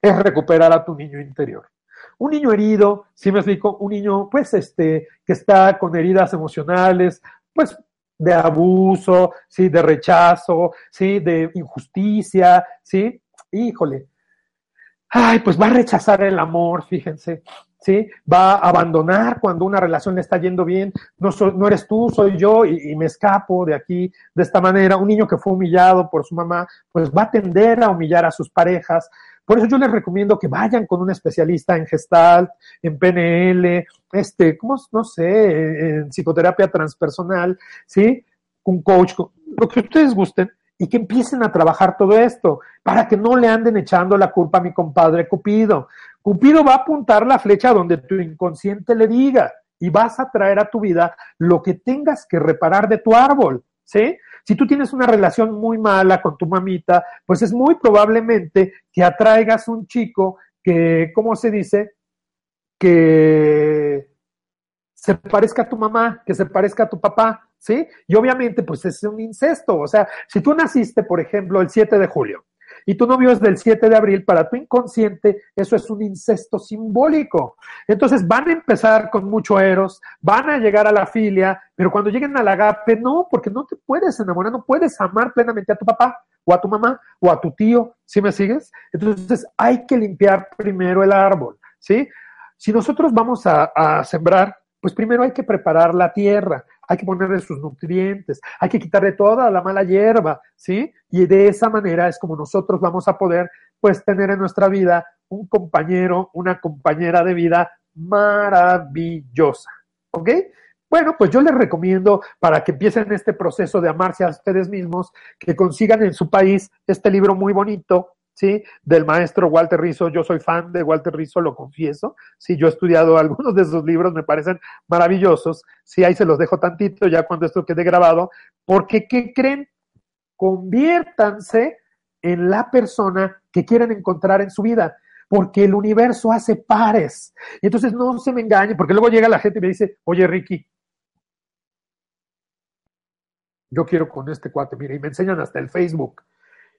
es recuperar a tu niño interior. Un niño herido, si me explico, un niño, pues, este, que está con heridas emocionales, pues, de abuso, sí, de rechazo, sí, de injusticia, sí, híjole. Ay, pues va a rechazar el amor, fíjense, ¿sí? Va a abandonar cuando una relación le está yendo bien, no, no eres tú, soy yo y, y, me escapo de aquí de esta manera. Un niño que fue humillado por su mamá, pues va a tender a humillar a sus parejas, por eso yo les recomiendo que vayan con un especialista en Gestalt, en PNL, este, ¿cómo? No sé, en psicoterapia transpersonal, ¿sí? Un coach, lo que ustedes gusten, y que empiecen a trabajar todo esto, para que no le anden echando la culpa a mi compadre Cupido. Cupido va a apuntar la flecha donde tu inconsciente le diga, y vas a traer a tu vida lo que tengas que reparar de tu árbol, ¿sí? Si tú tienes una relación muy mala con tu mamita, pues es muy probablemente que atraigas un chico que, ¿cómo se dice? Que se parezca a tu mamá, que se parezca a tu papá, ¿sí? Y obviamente, pues es un incesto. O sea, si tú naciste, por ejemplo, el 7 de julio y tu novio es del 7 de abril, para tu inconsciente eso es un incesto simbólico. Entonces van a empezar con mucho eros, van a llegar a la filia, pero cuando lleguen al agape, no, porque no te puedes enamorar, no puedes amar plenamente a tu papá o a tu mamá o a tu tío, ¿sí me sigues? Entonces hay que limpiar primero el árbol, ¿sí? Si nosotros vamos a, a sembrar, pues primero hay que preparar la tierra, hay que ponerle sus nutrientes, hay que quitarle toda la mala hierba, ¿sí? Y de esa manera es como nosotros vamos a poder, pues, tener en nuestra vida un compañero, una compañera de vida maravillosa, ¿ok? Bueno, pues yo les recomiendo para que empiecen este proceso de amarse a ustedes mismos, que consigan en su país este libro muy bonito, ¿sí? Del maestro Walter Rizzo. Yo soy fan de Walter Rizzo, lo confieso. Sí, yo he estudiado algunos de sus libros, me parecen maravillosos. Sí, ahí se los dejo tantito ya cuando esto quede grabado. Porque, ¿qué creen? Conviértanse en la persona que quieren encontrar en su vida. Porque el universo hace pares. Y entonces no se me engañen, porque luego llega la gente y me dice, oye, Ricky, yo quiero con este cuate, mira, y me enseñan hasta el Facebook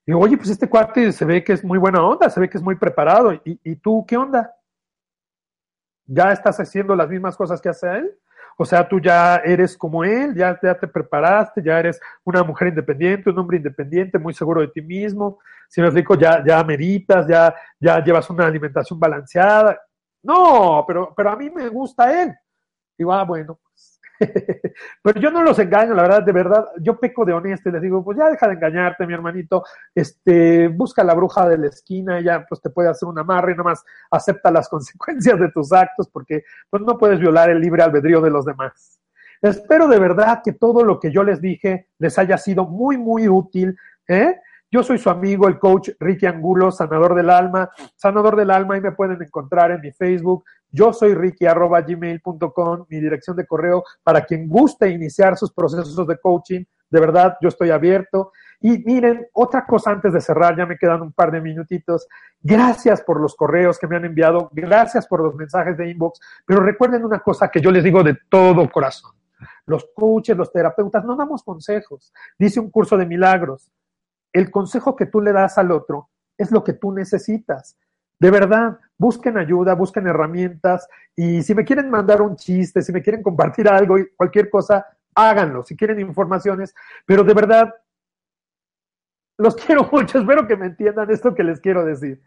y oye, pues este cuate se ve que es muy buena onda, se ve que es muy preparado. ¿Y, y tú qué onda? ¿Ya estás haciendo las mismas cosas que hace él? O sea, tú ya eres como él, ya, ya te preparaste, ya eres una mujer independiente, un hombre independiente, muy seguro de ti mismo. Si me explico, ya, ya meditas, ya, ya llevas una alimentación balanceada. No, pero, pero a mí me gusta él. Digo, ah, bueno, Pero yo no los engaño, la verdad, de verdad, yo peco de honesto y les digo, pues ya deja de engañarte, mi hermanito, este, busca la bruja de la esquina, ya pues te puede hacer una amarre y nada más acepta las consecuencias de tus actos porque pues no puedes violar el libre albedrío de los demás. Espero de verdad que todo lo que yo les dije les haya sido muy, muy útil, ¿eh? Yo soy su amigo, el coach Ricky Angulo, sanador del alma. Sanador del alma, ahí me pueden encontrar en mi Facebook, yo soy Ricky arroba gmail.com, mi dirección de correo para quien guste iniciar sus procesos de coaching. De verdad, yo estoy abierto. Y miren, otra cosa antes de cerrar, ya me quedan un par de minutitos. Gracias por los correos que me han enviado, gracias por los mensajes de inbox, pero recuerden una cosa que yo les digo de todo corazón. Los coaches, los terapeutas, no damos consejos. Dice un curso de milagros. El consejo que tú le das al otro es lo que tú necesitas. De verdad, busquen ayuda, busquen herramientas y si me quieren mandar un chiste, si me quieren compartir algo, cualquier cosa, háganlo. Si quieren informaciones, pero de verdad, los quiero mucho. Espero que me entiendan esto que les quiero decir.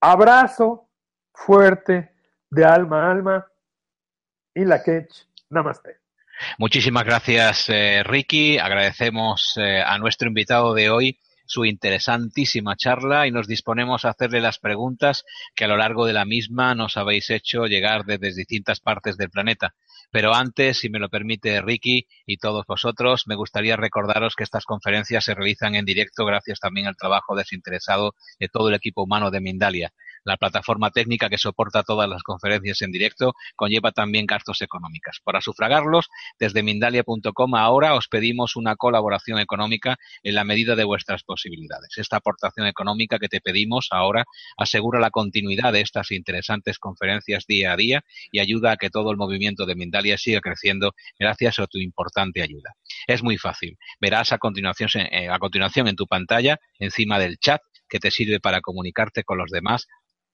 Abrazo fuerte de alma a alma y la quech. Namaste. Muchísimas gracias, eh, Ricky. Agradecemos eh, a nuestro invitado de hoy su interesantísima charla y nos disponemos a hacerle las preguntas que a lo largo de la misma nos habéis hecho llegar desde distintas partes del planeta. Pero antes, si me lo permite Ricky y todos vosotros, me gustaría recordaros que estas conferencias se realizan en directo gracias también al trabajo desinteresado de todo el equipo humano de Mindalia. La plataforma técnica que soporta todas las conferencias en directo conlleva también gastos económicos. Para sufragarlos, desde Mindalia.com ahora os pedimos una colaboración económica en la medida de vuestras posibilidades. Esta aportación económica que te pedimos ahora asegura la continuidad de estas interesantes conferencias día a día y ayuda a que todo el movimiento de Mindalia siga creciendo gracias a tu importante ayuda. Es muy fácil. Verás a continuación, eh, a continuación en tu pantalla, encima del chat, que te sirve para comunicarte con los demás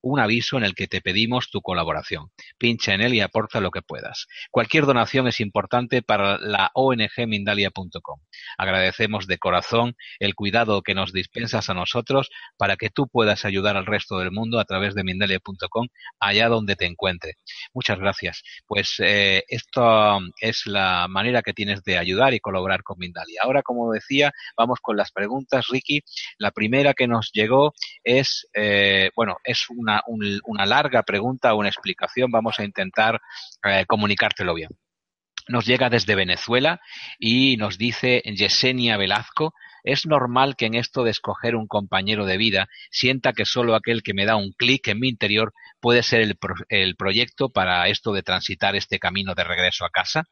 un aviso en el que te pedimos tu colaboración. Pincha en él y aporta lo que puedas. Cualquier donación es importante para la ONG Mindalia.com. Agradecemos de corazón el cuidado que nos dispensas a nosotros para que tú puedas ayudar al resto del mundo a través de Mindalia.com allá donde te encuentre. Muchas gracias. Pues eh, esto es la manera que tienes de ayudar y colaborar con Mindalia. Ahora, como decía, vamos con las preguntas, Ricky. La primera que nos llegó es, eh, bueno, es una una, larga pregunta o una explicación, vamos a intentar eh, comunicártelo bien. Nos llega desde Venezuela y nos dice Yesenia Velazco, es normal que en esto de escoger un compañero de vida sienta que solo aquel que me da un clic en mi interior puede ser el, proyecto para esto de transitar este camino de regreso a casa.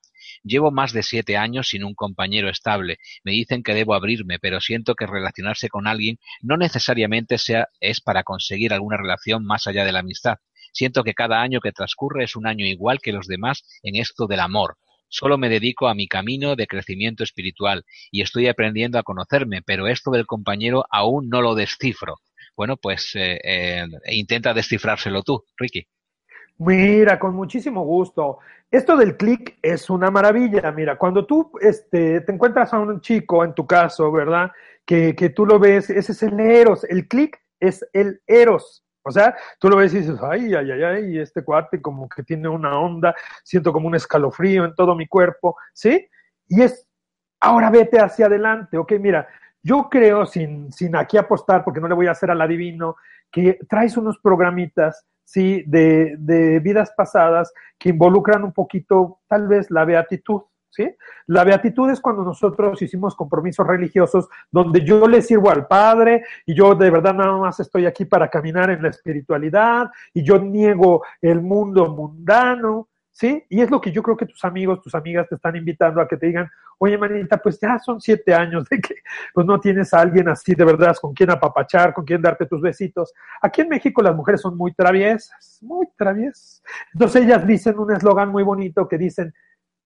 Llevo más de siete años sin un compañero estable. Me dicen que debo abrirme, pero siento que relacionarse con alguien no necesariamente sea, es para conseguir alguna relación más allá de la amistad. Siento que cada año que transcurre es un año igual que los demás en esto del amor. Solo me dedico a mi camino de crecimiento espiritual y estoy aprendiendo a conocerme, pero esto del compañero aún no lo descifro. Bueno, pues eh, eh, intenta descifrárselo tú, Ricky. Mira, con muchísimo gusto. Esto del clic es una maravilla. Mira, cuando tú este, te encuentras a un chico, en tu caso, ¿verdad? Que, que tú lo ves, ese es el eros. El clic es el eros. O sea, tú lo ves y dices, ay, ay, ay, ay, este cuate como que tiene una onda, siento como un escalofrío en todo mi cuerpo, ¿sí? Y es, ahora vete hacia adelante, ok, mira, yo creo, sin, sin aquí apostar, porque no le voy a hacer al adivino, que traes unos programitas ¿sí? De, de vidas pasadas que involucran un poquito tal vez la beatitud. ¿Sí? La beatitud es cuando nosotros hicimos compromisos religiosos donde yo le sirvo al Padre y yo de verdad nada más estoy aquí para caminar en la espiritualidad y yo niego el mundo mundano, ¿sí? Y es lo que yo creo que tus amigos, tus amigas te están invitando a que te digan, oye, manita, pues ya son siete años de que pues no tienes a alguien así de verdad con quien apapachar, con quien darte tus besitos. Aquí en México las mujeres son muy traviesas, muy traviesas. Entonces ellas dicen un eslogan muy bonito que dicen,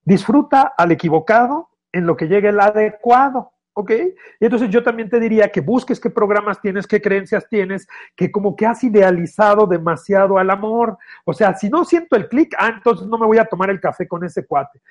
disfruta al equivocado en lo que llegue el adecuado. ¿Ok? Y entonces yo también te diría que busques qué programas tienes, qué creencias tienes, que como que has idealizado demasiado al amor. O sea, si no siento el clic, ah, entonces no me voy a tomar el café con ese cuate.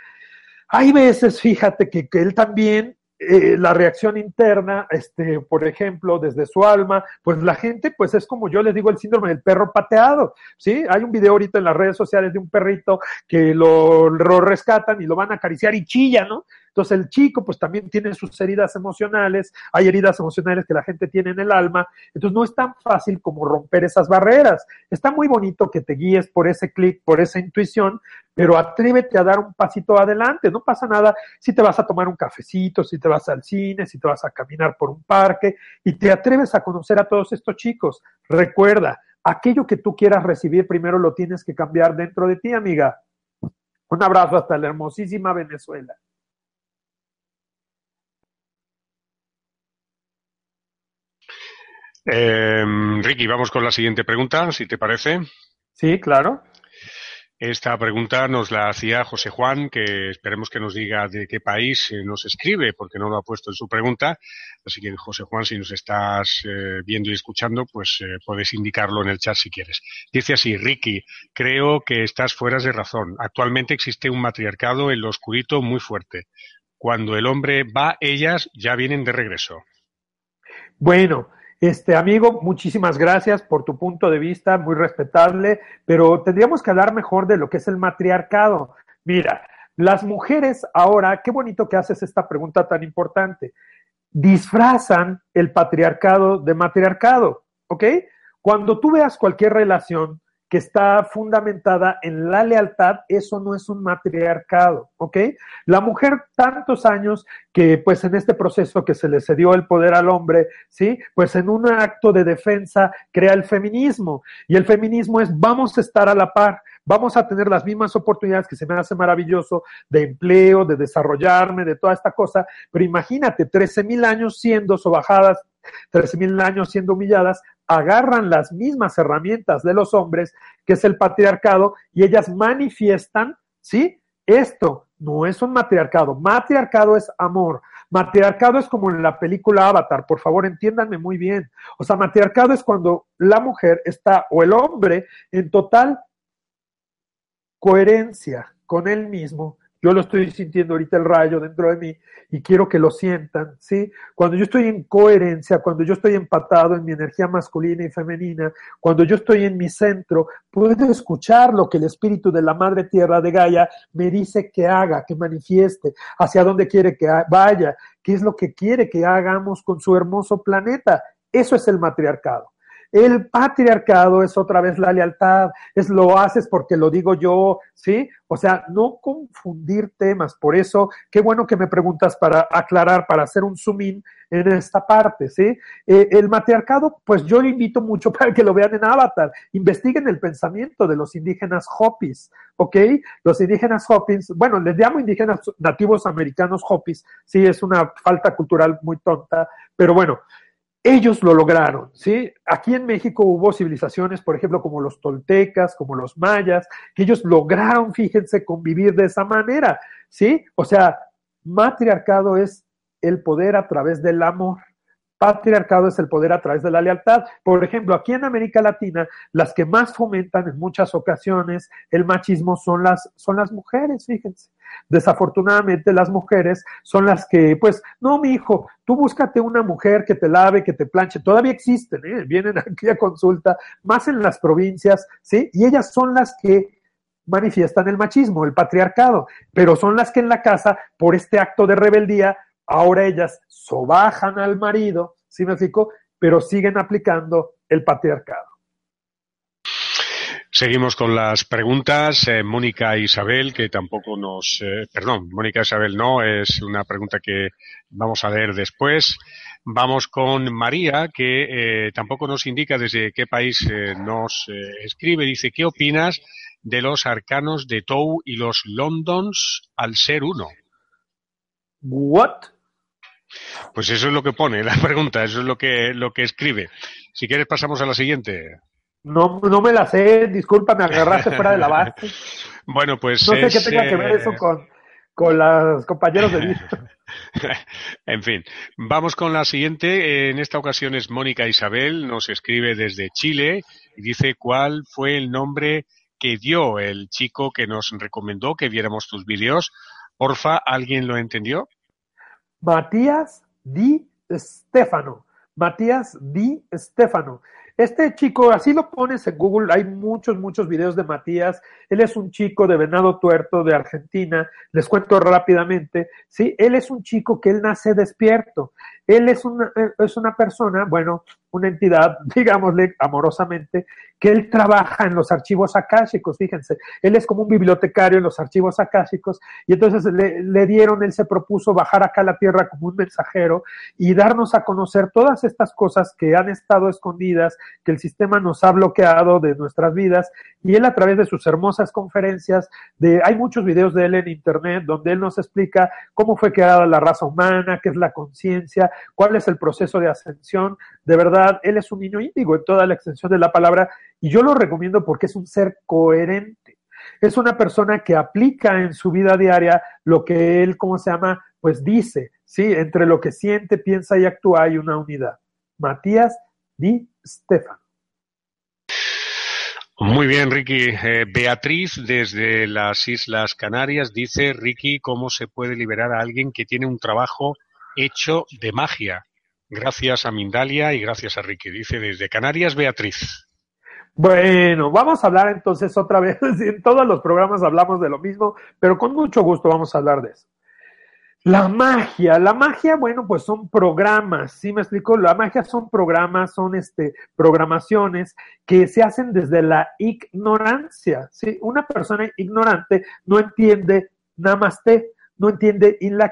Hay veces, fíjate, que, que él también eh, la reacción interna, este, por ejemplo, desde su alma, pues la gente, pues es como yo les digo el síndrome del perro pateado, ¿sí? Hay un video ahorita en las redes sociales de un perrito que lo, lo rescatan y lo van a acariciar y chilla, ¿no? Entonces el chico pues también tiene sus heridas emocionales, hay heridas emocionales que la gente tiene en el alma, entonces no es tan fácil como romper esas barreras. Está muy bonito que te guíes por ese clic, por esa intuición, pero atrévete a dar un pasito adelante, no pasa nada si te vas a tomar un cafecito, si te vas al cine, si te vas a caminar por un parque y te atreves a conocer a todos estos chicos. Recuerda, aquello que tú quieras recibir primero lo tienes que cambiar dentro de ti, amiga. Un abrazo hasta la hermosísima Venezuela. Eh, Ricky, vamos con la siguiente pregunta, si te parece. Sí, claro. Esta pregunta nos la hacía José Juan, que esperemos que nos diga de qué país eh, nos escribe, porque no lo ha puesto en su pregunta. Así que, José Juan, si nos estás eh, viendo y escuchando, pues eh, puedes indicarlo en el chat si quieres. Dice así, Ricky, creo que estás fuera de razón. Actualmente existe un matriarcado en lo oscurito muy fuerte. Cuando el hombre va, ellas ya vienen de regreso. Bueno, este amigo, muchísimas gracias por tu punto de vista, muy respetable, pero tendríamos que hablar mejor de lo que es el matriarcado. Mira, las mujeres ahora, qué bonito que haces esta pregunta tan importante, disfrazan el patriarcado de matriarcado, ¿ok? Cuando tú veas cualquier relación que está fundamentada en la lealtad, eso no es un matriarcado, ¿ok? La mujer tantos años que pues en este proceso que se le cedió el poder al hombre, ¿sí? Pues en un acto de defensa crea el feminismo y el feminismo es vamos a estar a la par, vamos a tener las mismas oportunidades que se me hace maravilloso de empleo, de desarrollarme, de toda esta cosa, pero imagínate, 13 mil años siendo sobajadas, 13 mil años siendo humilladas, agarran las mismas herramientas de los hombres, que es el patriarcado, y ellas manifiestan, ¿sí? Esto no es un matriarcado, matriarcado es amor. Matriarcado es como en la película Avatar, por favor entiéndanme muy bien. O sea, matriarcado es cuando la mujer está o el hombre en total coherencia con él mismo. Yo lo estoy sintiendo ahorita el rayo dentro de mí y quiero que lo sientan, ¿sí? Cuando yo estoy en coherencia, cuando yo estoy empatado en mi energía masculina y femenina, cuando yo estoy en mi centro, puedo escuchar lo que el espíritu de la Madre Tierra de Gaia me dice que haga, que manifieste, hacia dónde quiere que vaya, qué es lo que quiere que hagamos con su hermoso planeta. Eso es el matriarcado. El patriarcado es otra vez la lealtad, es lo haces porque lo digo yo, ¿sí? O sea, no confundir temas. Por eso, qué bueno que me preguntas para aclarar, para hacer un zoom in en esta parte, ¿sí? Eh, el matriarcado, pues yo le invito mucho para que lo vean en Avatar. Investiguen el pensamiento de los indígenas Hopis, ¿ok? Los indígenas Hopis, bueno, les llamo indígenas nativos americanos Hopis, sí, es una falta cultural muy tonta, pero bueno, ellos lo lograron, ¿sí? Aquí en México hubo civilizaciones, por ejemplo, como los toltecas, como los mayas, que ellos lograron, fíjense, convivir de esa manera, ¿sí? O sea, matriarcado es el poder a través del amor, patriarcado es el poder a través de la lealtad. Por ejemplo, aquí en América Latina, las que más fomentan en muchas ocasiones el machismo son las, son las mujeres, fíjense. Desafortunadamente, las mujeres son las que, pues, no, mi hijo, tú búscate una mujer que te lave, que te planche. Todavía existen, ¿eh? vienen aquí a consulta, más en las provincias, ¿sí? Y ellas son las que manifiestan el machismo, el patriarcado, pero son las que en la casa, por este acto de rebeldía, ahora ellas sobajan al marido, ¿sí me explico? Pero siguen aplicando el patriarcado. Seguimos con las preguntas. Eh, Mónica Isabel, que tampoco nos. Eh, perdón, Mónica Isabel no, es una pregunta que vamos a leer después. Vamos con María, que eh, tampoco nos indica desde qué país nos escribe. Dice: ¿Qué opinas de los arcanos de Tou y los Londons al ser uno? ¿What? Pues eso es lo que pone la pregunta, eso es lo que, lo que escribe. Si quieres pasamos a la siguiente. No, no me la sé, disculpa, me agarraste fuera de la base. Bueno, pues. No sé qué tenga que ver eso con, con los compañeros de vida. en fin, vamos con la siguiente. En esta ocasión es Mónica Isabel, nos escribe desde Chile y dice cuál fue el nombre que dio el chico que nos recomendó que viéramos tus vídeos. Porfa, ¿alguien lo entendió? Matías Di Stefano. Matías Di Stefano. Este chico, así lo pones en Google, hay muchos, muchos videos de Matías. Él es un chico de Venado Tuerto, de Argentina. Les cuento rápidamente. Sí, él es un chico que él nace despierto. Él es una, es una persona, bueno, una entidad, digámosle amorosamente, que él trabaja en los archivos akáshicos, fíjense, él es como un bibliotecario en los archivos akáshicos y entonces le, le, dieron, él se propuso bajar acá a la tierra como un mensajero y darnos a conocer todas estas cosas que han estado escondidas, que el sistema nos ha bloqueado de nuestras vidas y él a través de sus hermosas conferencias, de, hay muchos videos de él en internet donde él nos explica cómo fue creada la raza humana, qué es la conciencia, cuál es el proceso de ascensión, de verdad, él es un niño índigo en toda la extensión de la palabra y yo lo recomiendo porque es un ser coherente. Es una persona que aplica en su vida diaria lo que él, ¿cómo se llama? Pues dice, ¿sí? Entre lo que siente, piensa y actúa hay una unidad. Matías Di Stefano. Muy bien, Ricky. Eh, Beatriz, desde las Islas Canarias, dice, Ricky, ¿cómo se puede liberar a alguien que tiene un trabajo hecho de magia? Gracias a Mindalia y gracias a Ricky. Dice desde Canarias, Beatriz. Bueno, vamos a hablar entonces otra vez. En todos los programas hablamos de lo mismo, pero con mucho gusto vamos a hablar de eso. La magia, la magia, bueno, pues son programas, ¿sí me explico? La magia son programas, son este, programaciones que se hacen desde la ignorancia, ¿sí? Una persona ignorante no entiende namaste, no entiende in la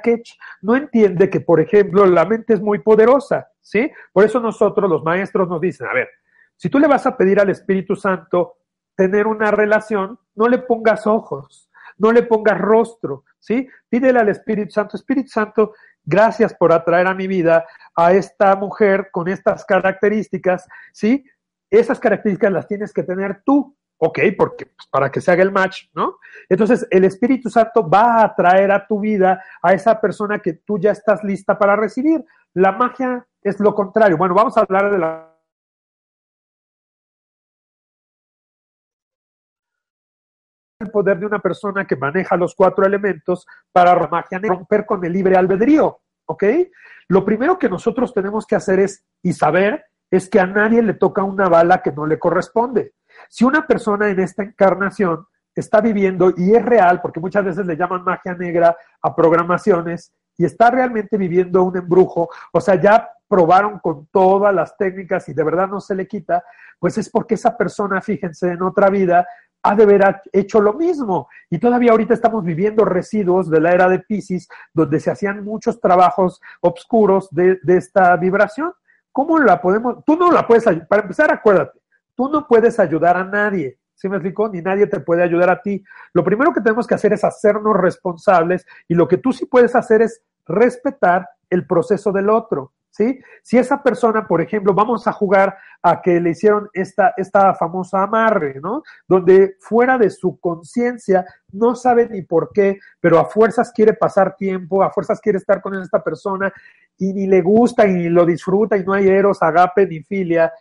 no entiende que, por ejemplo, la mente es muy poderosa, ¿sí? Por eso nosotros, los maestros, nos dicen, a ver, si tú le vas a pedir al Espíritu Santo tener una relación, no le pongas ojos, no le pongas rostro, ¿sí? Pídele al Espíritu Santo, Espíritu Santo, gracias por atraer a mi vida a esta mujer con estas características, ¿sí? Esas características las tienes que tener tú, ¿ok? Porque pues, para que se haga el match, ¿no? Entonces, el Espíritu Santo va a atraer a tu vida a esa persona que tú ya estás lista para recibir. La magia es lo contrario. Bueno, vamos a hablar de la el poder de una persona que maneja los cuatro elementos para romper con el libre albedrío, ¿ok? Lo primero que nosotros tenemos que hacer es, y saber, es que a nadie le toca una bala que no le corresponde. Si una persona en esta encarnación está viviendo, y es real, porque muchas veces le llaman magia negra a programaciones, y está realmente viviendo un embrujo, o sea, ya probaron con todas las técnicas y de verdad no se le quita, pues es porque esa persona, fíjense, en otra vida ha de haber hecho lo mismo. Y todavía ahorita estamos viviendo residuos de la era de Pisces, donde se hacían muchos trabajos oscuros de, esta vibración. ¿Cómo la podemos? Tú no la puedes Para empezar, acuérdate, tú no puedes ayudar a nadie. ¿Sí me explico? Ni nadie te puede ayudar a ti. Lo primero que tenemos que hacer es hacernos responsables y lo que tú sí puedes hacer es respetar el proceso del otro. ¿sí? Si esa persona, por ejemplo, vamos a jugar a que le hicieron esta, esta famosa amarre, ¿no? Donde fuera de su conciencia no sabe ni por qué, pero a fuerzas quiere pasar tiempo, a fuerzas quiere estar con esta persona y ni le gusta y ni lo disfruta y no hay eros, agape ni filia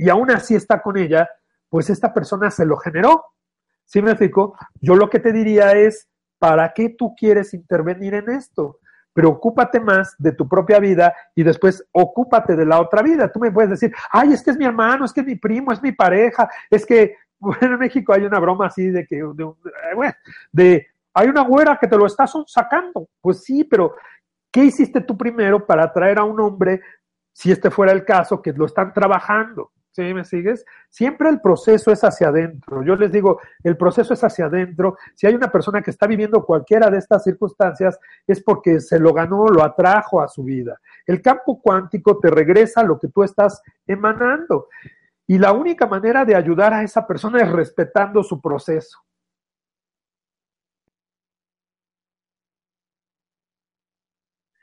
y aún así está con ella, pues esta persona se lo generó. ¿Sí me explico? Yo lo que te diría es, ¿para qué tú quieres intervenir en esto? preocúpate más de tu propia vida y después ocúpate de la otra vida. Tú me puedes decir, ay, es que es mi hermano, es que es mi primo, es mi pareja, es que, bueno, en México hay una broma así de que, de, eh, hay una güera que te lo estás sacando. Pues sí, pero ¿qué hiciste tú primero para atraer a un hombre, si este fuera el caso, que lo están trabajando? ¿Sí me sigues? Siempre el proceso es hacia adentro. Yo les digo, el proceso es hacia adentro. Si hay una persona que está viviendo cualquiera de estas circunstancias, es porque se lo ganó, lo atrajo a su vida. El campo cuántico te regresa lo que tú estás emanando. Y la única manera de ayudar a esa persona es respetando su proceso.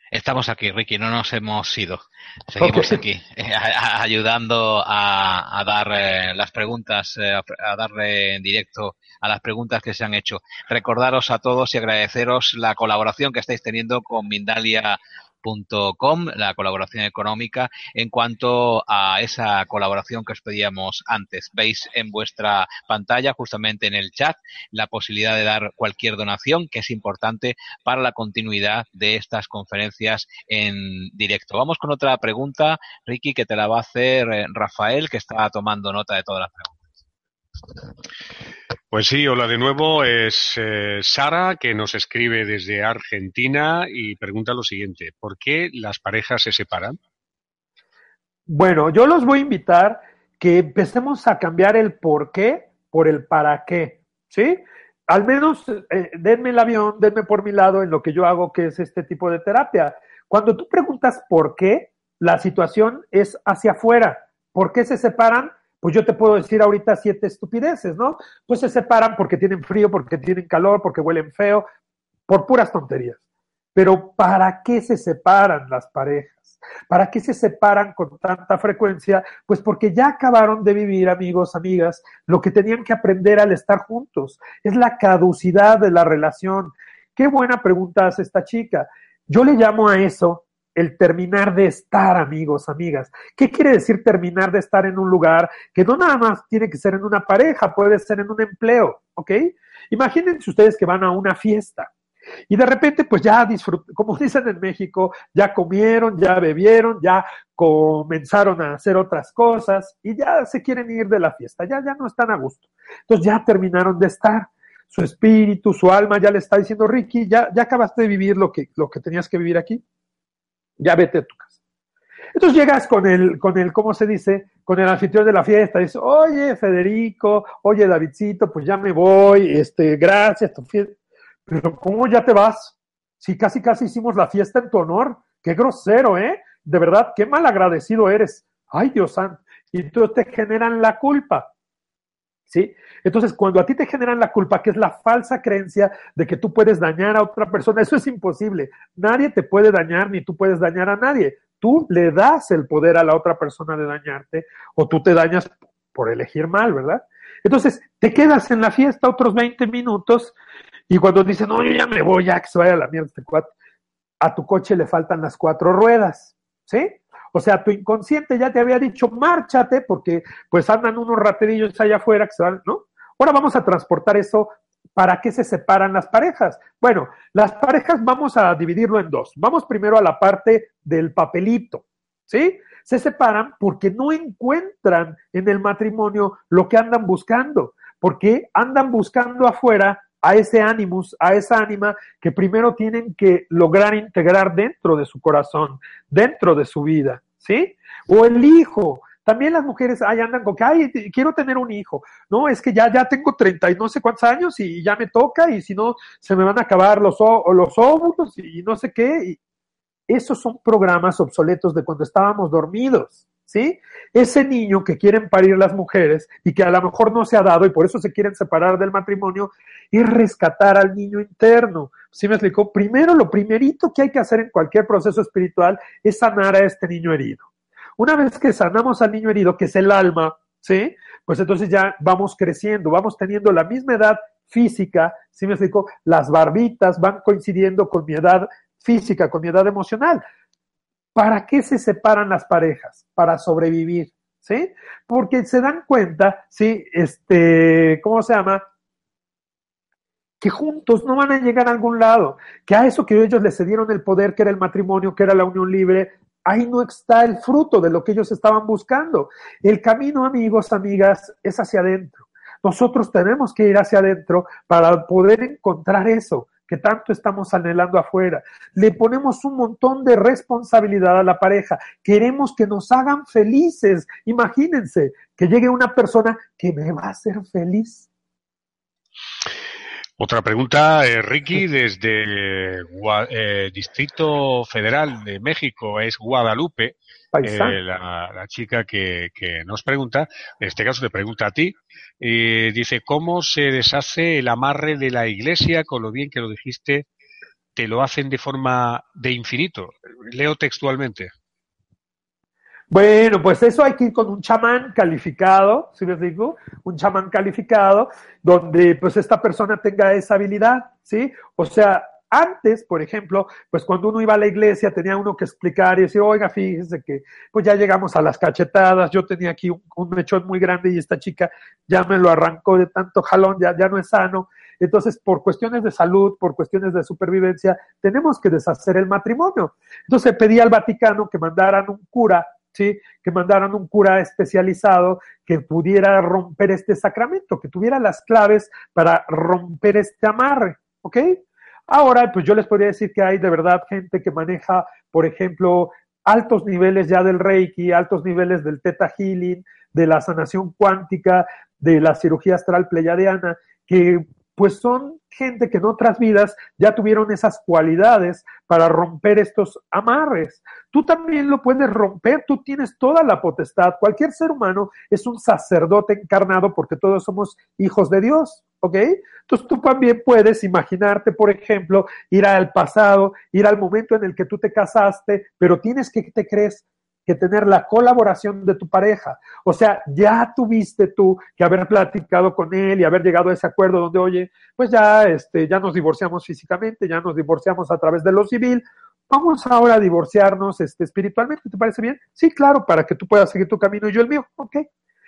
Estamos aquí, Ricky, no nos hemos ido. Seguimos aquí, eh, ayudando a, dar eh, las preguntas, eh, a, darle en directo a las preguntas que se han hecho. Recordaros a todos y agradeceros la colaboración que estáis teniendo con Mindalia Com, la colaboración económica. En cuanto a esa colaboración que os pedíamos antes, veis en vuestra pantalla, justamente en el chat, la posibilidad de dar cualquier donación, que es importante para la continuidad de estas conferencias en directo. Vamos con otra pregunta, Ricky, que te la va a hacer eh, Rafael, que está tomando nota de todas las preguntas. Pues sí, hola de nuevo. Es eh, Sara que nos escribe desde Argentina y pregunta lo siguiente: ¿Por qué las parejas se separan? Bueno, yo los voy a invitar que empecemos a cambiar el por qué por el para qué, ¿sí? Al menos eh, denme el avión, denme por mi lado en lo que yo hago, que es este tipo de terapia. Cuando tú preguntas por qué, la situación es hacia afuera. ¿Por qué se separan? Pues yo te puedo decir ahorita siete estupideces, ¿no? Pues se separan porque tienen frío, porque tienen calor, porque huelen feo, por puras tonterías. Pero ¿para qué se separan las parejas? ¿Para qué se separan con tanta frecuencia? Pues porque ya acabaron de vivir, amigos, amigas, lo que tenían que aprender al estar juntos. Es la caducidad de la relación. Qué buena pregunta hace esta chica. Yo le llamo a eso el terminar de estar, amigos, amigas. ¿Qué quiere decir terminar de estar en un lugar que no nada más tiene que ser en una pareja, puede ser en un empleo, ¿ok? Imagínense ustedes que van a una fiesta y de repente pues ya disfrutaron, como dicen en México, ya comieron, ya bebieron, ya comenzaron a hacer otras cosas y ya se quieren ir de la fiesta, ya, ya no están a gusto. Entonces ya terminaron de estar. su espíritu, su alma ya le está diciendo, Ricky, ya, ya acabaste de vivir lo que, lo que tenías que vivir aquí, ya vete a tu casa. Entonces llegas con el, con el, ¿cómo se dice? Con el anfitrión de la fiesta, dices, oye, Federico, oye, Davidcito, pues ya me voy, este, gracias, tu fiesta. Pero ¿cómo ya te vas? Si casi, casi hicimos la fiesta en tu honor, qué grosero, ¿eh? De verdad, qué mal agradecido eres. Ay, Dios santo. Y tú te generan la culpa. ¿Sí? Entonces, cuando a ti te generan la culpa, que es la falsa creencia de que tú puedes dañar a otra persona, eso es imposible. Nadie te puede dañar ni tú puedes dañar a nadie. Tú le das el poder a la otra persona de dañarte o tú te dañas por elegir mal, ¿verdad? Entonces, te quedas en la fiesta otros 20 minutos y cuando dicen, no, yo ya me voy, ya que se vaya la mierda este a tu coche le faltan las cuatro ruedas, ¿sí? O sea, tu inconsciente ya te había dicho, márchate, porque pues andan unos raterillos allá afuera que se van, ¿no? Ahora vamos a transportar eso. ¿Para qué se separan las parejas? Bueno, las parejas vamos a dividirlo en dos. Vamos primero a la parte del papelito, ¿sí? Se separan porque no encuentran en el matrimonio lo que andan buscando, porque andan buscando afuera a ese ánimos, a esa ánima que primero tienen que lograr integrar dentro de su corazón, dentro de su vida. ¿sí? O el hijo. También las mujeres ahí andan con que, ay, quiero tener un hijo. No, es que ya, ya tengo treinta y no sé cuántos años y ya me toca y si no, se me van a acabar los, los óvulos y no sé qué. Y esos son programas obsoletos de cuando estábamos dormidos. ¿Sí? Ese niño que quieren parir las mujeres y que a lo mejor no se ha dado y por eso se quieren separar del matrimonio, es rescatar al niño interno. ¿Sí me explicó? Primero, lo primerito que hay que hacer en cualquier proceso espiritual es sanar a este niño herido. Una vez que sanamos al niño herido, que es el alma, ¿sí? Pues entonces ya vamos creciendo, vamos teniendo la misma edad física, ¿sí me explico? Las barbitas van coincidiendo con mi edad física, con mi edad emocional. ¿Para qué se separan las parejas? Para sobrevivir, ¿sí? Porque se dan cuenta, ¿sí? Este, ¿cómo se llama? que juntos no van a llegar a algún lado, que a eso que ellos les cedieron el poder, que era el matrimonio, que era la unión libre, ahí no está el fruto de lo que ellos estaban buscando. El camino, amigos, amigas, es hacia adentro. Nosotros tenemos que ir hacia adentro para poder encontrar eso que tanto estamos anhelando afuera. Le ponemos un montón de responsabilidad a la pareja. Queremos que nos hagan felices. Imagínense que llegue una persona que me va a hacer feliz. Otra pregunta, eh, Ricky, desde eh, Distrito Federal de México, es Guadalupe, eh, la, chica que, nos pregunta, en este caso te pregunta a ti, dice, ¿cómo se deshace el amarre de la iglesia con lo bien que lo dijiste? Te lo hacen de forma de infinito. Leo textualmente. Bueno, pues eso hay que ir con un chamán calificado, ¿sí les digo? Un chamán calificado donde pues esta persona tenga esa habilidad, ¿sí? O sea, antes, por ejemplo, pues cuando uno iba a la iglesia tenía uno que explicar y decir, oiga, fíjese que pues ya llegamos a las cachetadas, yo tenía aquí un, mechón muy grande y esta chica ya me lo arrancó de tanto jalón, ya, ya no es sano. Entonces, por cuestiones de salud, por cuestiones de supervivencia, tenemos que deshacer el matrimonio. Entonces pedí al Vaticano que mandaran un cura que mandaran un cura especializado que pudiera romper este sacramento, que tuviera las claves para romper este amarre, ¿ok? Ahora, pues yo les podría decir que hay de verdad gente que maneja, por ejemplo, altos niveles ya del Reiki, altos niveles del Theta Healing, de la sanación cuántica, de la cirugía astral pleyadiana, que pues son gente que en otras vidas ya tuvieron esas cualidades para romper estos amarres. Tú también lo puedes romper, tú tienes toda la potestad. Cualquier ser humano es un sacerdote encarnado porque todos somos hijos de Dios, ¿ok? Entonces tú también puedes imaginarte, por ejemplo, ir al pasado, ir al momento en el que tú te casaste, pero tienes que, ¿te crees? Que tener la colaboración de tu pareja. O sea, ya tuviste tú que haber platicado con él y haber llegado a ese acuerdo donde, oye, pues ya, este, ya nos divorciamos físicamente, ya nos divorciamos a través de lo civil, vamos ahora a divorciarnos este, espiritualmente, ¿te parece bien? Sí, claro, para que tú puedas seguir tu camino y yo el mío, ¿ok?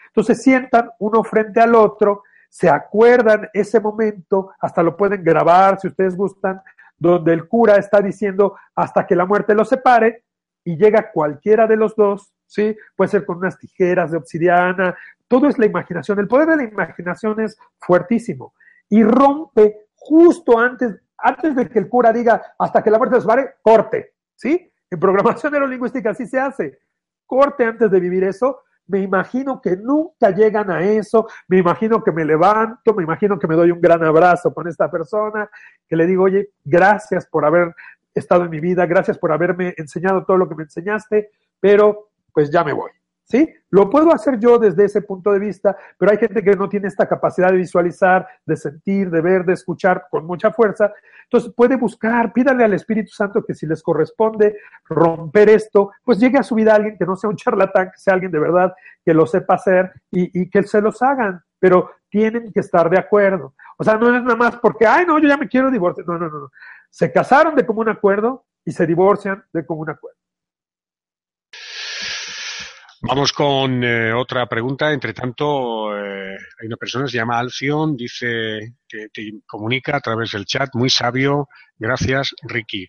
Entonces sientan uno frente al otro, se acuerdan ese momento, hasta lo pueden grabar si ustedes gustan, donde el cura está diciendo hasta que la muerte los separe, y llega cualquiera de los dos, ¿sí? Puede ser con unas tijeras de obsidiana, todo es la imaginación, el poder de la imaginación es fuertísimo. y rompe justo antes, antes de que el cura diga hasta que la muerte se pare, corte, ¿sí? En programación neurolingüística así se hace. Corte antes de vivir eso. Me imagino que nunca llegan a eso. Me imagino que me levanto, me imagino que me doy un gran abrazo con esta persona, que le digo, oye, gracias por haber estado en mi vida, gracias por haberme enseñado todo lo que me enseñaste, pero pues ya me voy. ¿Sí? Lo puedo hacer yo desde ese punto de vista, pero hay gente que no tiene esta capacidad de visualizar, de sentir, de ver, de escuchar con mucha fuerza. Entonces puede buscar, pídale al Espíritu Santo que si les corresponde romper esto, pues llegue a su vida alguien que no sea un charlatán, que sea alguien de verdad que lo sepa hacer y, que se los hagan, pero tienen que estar de acuerdo. O sea, no es nada más porque, ay, no, yo ya me quiero divorciar. No, no, no, no. Se casaron de común acuerdo y se divorcian de común acuerdo. Vamos con eh, otra pregunta. Entre tanto, eh, hay una persona se llama Alfion, dice que te comunica a través del chat, muy sabio. Gracias, Ricky.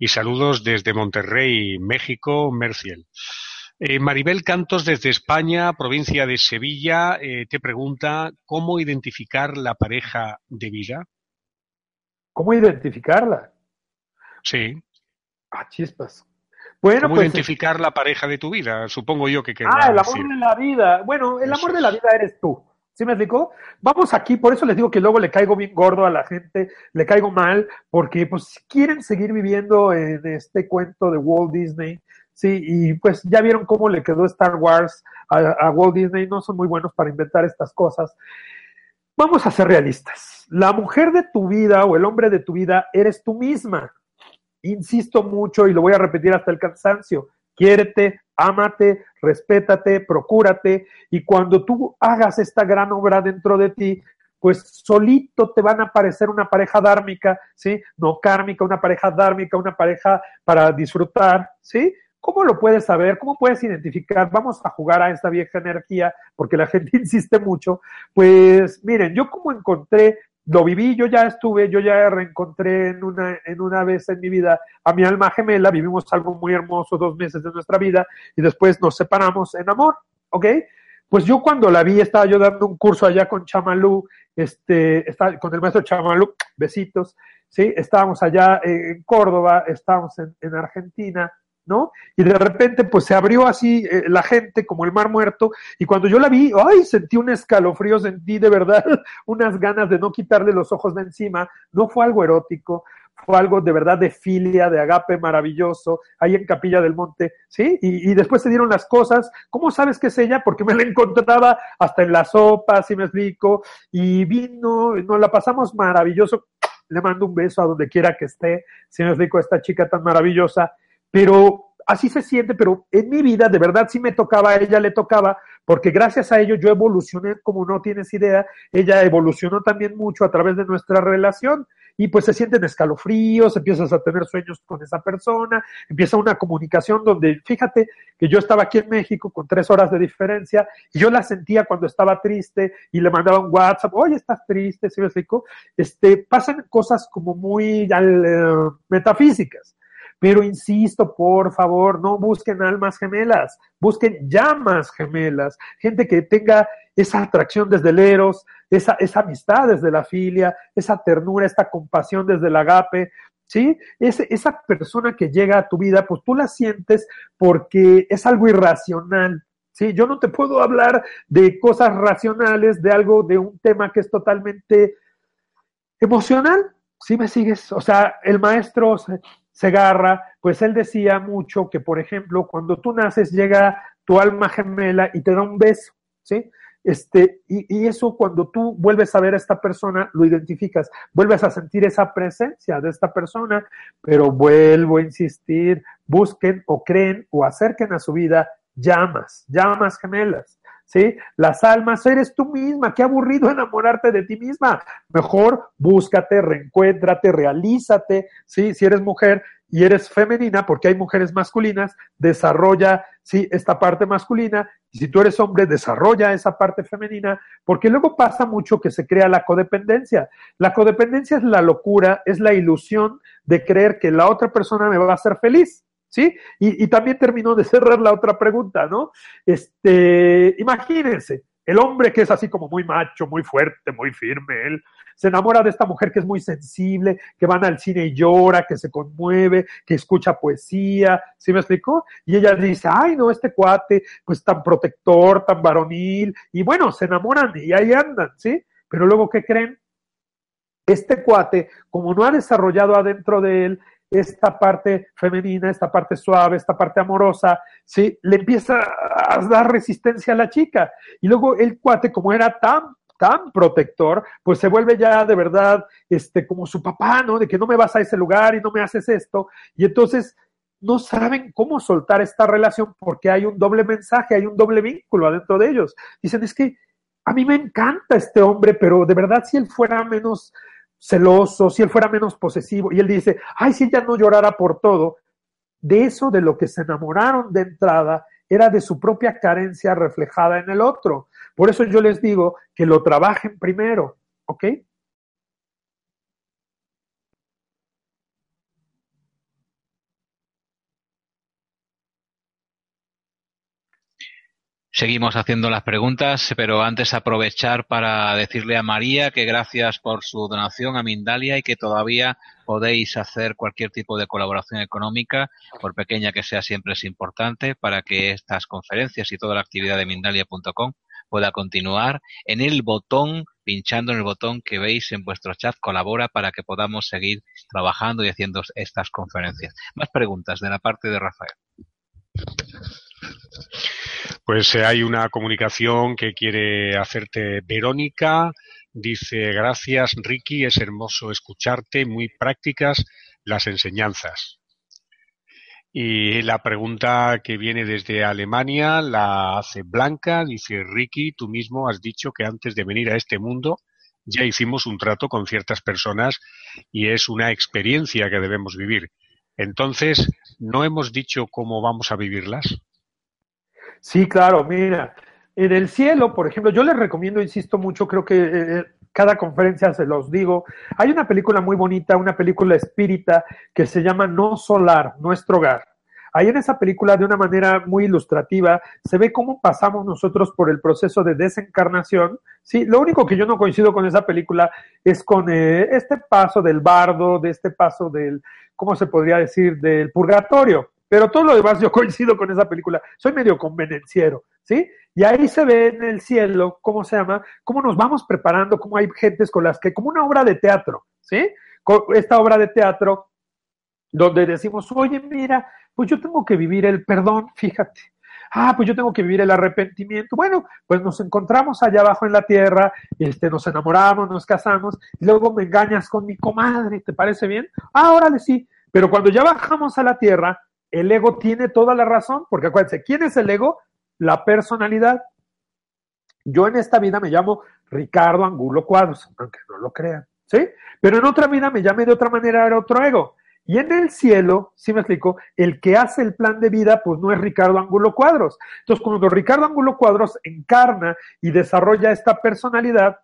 Y saludos desde Monterrey, México, Merciel. Eh, Maribel Cantos desde España, provincia de Sevilla, te pregunta cómo identificar la pareja de vida. ¿Cómo identificarla? Sí. Ah, chispas. Bueno, ¿Cómo pues, identificar la pareja de tu vida? Supongo yo que Ah, el amor de la vida. Bueno, el amor de la vida eres tú. ¿Sí me explicó? Vamos aquí, por eso les digo que luego le caigo bien gordo a la gente, le caigo mal, porque pues quieren seguir viviendo en este cuento de Walt Disney, sí, y pues ya vieron cómo le quedó Star Wars a, a Walt Disney, no son muy buenos para inventar estas cosas. Vamos a ser realistas. La mujer de tu vida o el hombre de tu vida eres tú misma insisto mucho y lo voy a repetir hasta el cansancio, quiérete, ámate, respétate, procúrate y cuando tú hagas esta gran obra dentro de ti, pues solito te van a aparecer una pareja dármica, ¿sí? No kármica, una pareja dármica, una pareja para disfrutar, ¿sí? ¿Cómo lo puedes saber? ¿Cómo puedes identificar? Vamos a jugar a esta vieja energía, porque la gente insiste mucho. Pues miren, yo como encontré lo viví, yo ya estuve, yo ya reencontré en una, en una vez en mi vida a mi alma gemela, vivimos algo muy hermoso dos meses de nuestra vida y después nos separamos en amor, ¿ok? Pues yo cuando la vi, estaba yo dando un curso allá con Chamalú, este, está, con el maestro Chamalú, besitos, ¿sí? Estábamos allá en Córdoba, estábamos en, en Argentina, ¿no? Y de repente, pues se abrió así eh, la gente como el mar muerto, y cuando yo la vi, ¡ay! Sentí un escalofrío, sentí de verdad unas ganas de no quitarle los ojos de encima. No fue algo erótico, fue algo de verdad de filia, de agape maravilloso, ahí en Capilla del Monte, ¿sí? Y, y, después se dieron las cosas. ¿Cómo sabes que es ella? Porque me la encontraba hasta en la sopa, si me explico, y vino, nos la pasamos maravilloso. Le mando un beso a donde quiera que esté, si me explico, esta chica tan maravillosa pero así se siente, pero en mi vida de verdad sí me tocaba, a ella le tocaba, porque gracias a ello yo evolucioné como no tienes idea, ella evolucionó también mucho a través de nuestra relación y pues se sienten escalofríos, empiezas a tener sueños con esa persona, empieza una comunicación donde, fíjate que yo estaba aquí en México con tres horas de diferencia y yo la sentía cuando estaba triste y le mandaba un WhatsApp, oye, estás triste, ¿sí me explico? Este, pasan cosas como muy uh, metafísicas. Pero insisto, por favor, no busquen almas gemelas, busquen llamas gemelas, gente que tenga esa atracción desde el eros, esa, esa amistad desde la filia, esa ternura, esta compasión desde el agape, ¿sí? esa persona que llega a tu vida, pues tú la sientes porque es algo irracional, ¿sí? Yo no te puedo hablar de cosas racionales, de algo, de un tema que es totalmente emocional, ¿sí me sigues? O sea, el maestro Segarra, pues él decía mucho que, por ejemplo, cuando tú naces llega tu alma gemela y te da un beso, ¿sí? Este, y, y, eso cuando tú vuelves a ver a esta persona, lo identificas, vuelves a sentir esa presencia de esta persona, pero vuelvo a insistir, busquen o creen o acerquen a su vida llamas, llamas gemelas. ¿Sí? Las almas, eres tú misma, qué aburrido enamorarte de ti misma. Mejor búscate, reencuéntrate, realízate, ¿sí? Si eres mujer y eres femenina, porque hay mujeres masculinas, desarrolla, sí, esta parte masculina, y si tú eres hombre, desarrolla esa parte femenina, porque luego pasa mucho que se crea la codependencia. La codependencia es la locura, es la ilusión de creer que la otra persona me va a hacer feliz. ¿Sí? Y, también terminó de cerrar la otra pregunta, ¿no? Este, imagínense, El hombre que es así como muy macho, muy fuerte, muy firme, él se enamora de esta mujer que es muy sensible, que van al cine y llora, que se conmueve, que escucha poesía, ¿sí me explicó? Y ella dice, ay no, este cuate, pues tan protector, tan varonil, y bueno, se enamoran y ahí andan, ¿sí? Pero luego, ¿qué creen? Este cuate, como no ha desarrollado adentro de él esta parte femenina, esta parte suave, esta parte amorosa, ¿sí? Le empieza a dar resistencia a la chica. Y luego el cuate, como era tan tan protector, pues se vuelve ya de verdad este como su papá, ¿no? De que no me vas a ese lugar y no me haces esto. Y entonces no saben cómo soltar esta relación porque hay un doble mensaje, hay un doble vínculo adentro de ellos. Dicen, es que a mí me encanta este hombre, pero de verdad si él fuera menos celoso, si él fuera menos posesivo, y él dice, ay, si ella no llorara por todo, de eso de lo que se enamoraron de entrada era de su propia carencia reflejada en el otro. Por eso yo les digo que lo trabajen primero, ¿ok? Seguimos haciendo las preguntas, pero antes aprovechar para decirle a María que gracias por su donación a Mindalia y que todavía podéis hacer cualquier tipo de colaboración económica, por pequeña que sea, siempre es importante para que estas conferencias y toda la actividad de Mindalia.com pueda continuar. En el botón, pinchando en el botón que veis en vuestro chat, colabora para que podamos seguir trabajando y haciendo estas conferencias. Más preguntas de la parte de Rafael. Pues eh, hay una comunicación que quiere hacerte Verónica. Dice, gracias Ricky, es hermoso escucharte, muy prácticas las enseñanzas. Y la pregunta que viene desde Alemania la hace Blanca, dice Ricky, tú mismo has dicho que antes de venir a este mundo ya hicimos un trato con ciertas personas y es una experiencia que debemos vivir. Entonces, ¿no hemos dicho cómo vamos a vivirlas? Sí, claro, mira, en el cielo, por ejemplo, yo les recomiendo, insisto mucho, creo que eh, cada conferencia se los digo, hay una película muy bonita, una película espírita que se llama No Solar, Nuestro Hogar. Ahí en esa película, de una manera muy ilustrativa, se ve cómo pasamos nosotros por el proceso de desencarnación. Sí, lo único que yo no coincido con esa película es con eh, este paso del bardo, de este paso del, ¿cómo se podría decir?, del purgatorio. Pero todo lo demás yo coincido con esa película. Soy medio convenenciero, ¿sí? Y ahí se ve en el cielo, ¿cómo se llama? Cómo nos vamos preparando, cómo hay gentes con las que, como una obra de teatro, ¿sí? Esta obra de teatro donde decimos, oye, mira, pues yo tengo que vivir el perdón, fíjate. Ah, pues yo tengo que vivir el arrepentimiento. Bueno, pues nos encontramos allá abajo en la tierra, este, nos enamoramos, nos casamos, y luego me engañas con mi comadre, ¿te parece bien? Ah, órale, sí. Pero cuando ya bajamos a la tierra, el ego tiene toda la razón, porque acuérdense, ¿quién es el ego? La personalidad. Yo en esta vida me llamo Ricardo Angulo Cuadros, aunque no lo crean, ¿sí? Pero en otra vida me llame de otra manera, era otro ego. Y en el cielo, si me explico, el que hace el plan de vida, pues no es Ricardo Angulo Cuadros. Entonces, cuando Ricardo Angulo Cuadros encarna y desarrolla esta personalidad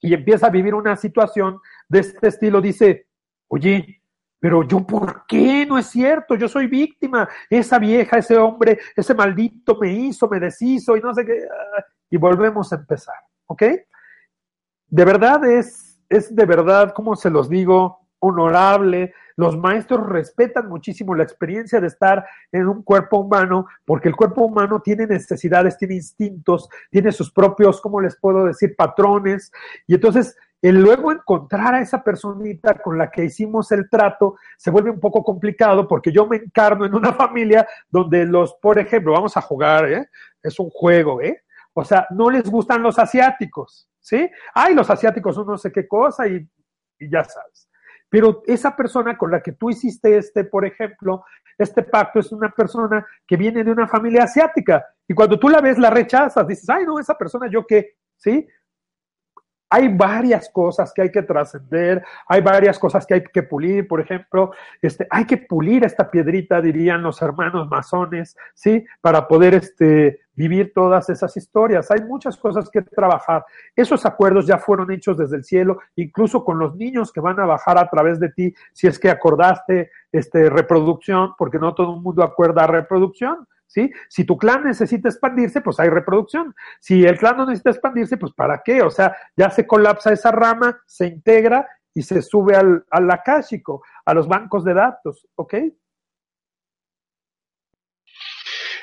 y empieza a vivir una situación de este estilo, dice, oye, pero yo, ¿por qué? No es cierto, yo soy víctima. Esa vieja, ese hombre, ese maldito me hizo, me deshizo y no sé qué. Ah, y volvemos a empezar, ¿ok? De verdad es, es de verdad, como se los digo, honorable. Los maestros respetan muchísimo la experiencia de estar en un cuerpo humano, porque el cuerpo humano tiene necesidades, tiene instintos, tiene sus propios, ¿cómo les puedo decir?, patrones. Y entonces el luego encontrar a esa personita con la que hicimos el trato se vuelve un poco complicado porque yo me encarno en una familia donde los, por ejemplo, vamos a jugar, ¿eh? es un juego, ¿eh? O sea, no les gustan los asiáticos, ¿sí? Ay, los asiáticos son no sé qué cosa y, y ya sabes. Pero esa persona con la que tú hiciste este, por ejemplo, este pacto es una persona que viene de una familia asiática. Y cuando tú la ves, la rechazas, dices, ay, no, esa persona, ¿yo qué? ¿Sí? Hay varias cosas que hay que trascender, hay varias cosas que hay que pulir, por ejemplo, este, hay que pulir esta piedrita, dirían los hermanos masones, ¿sí? Para poder este, vivir todas esas historias. Hay muchas cosas que trabajar. Esos acuerdos ya fueron hechos desde el cielo, incluso con los niños que van a bajar a través de ti, si es que acordaste este, reproducción, porque no todo el mundo acuerda reproducción, ¿sí? Si tu clan necesita expandirse, pues hay reproducción. Si el clan no necesita expandirse, pues ¿para qué? O sea, ya se colapsa esa rama, se integra y se sube al, al akáshico, a los bancos de datos, ¿ok?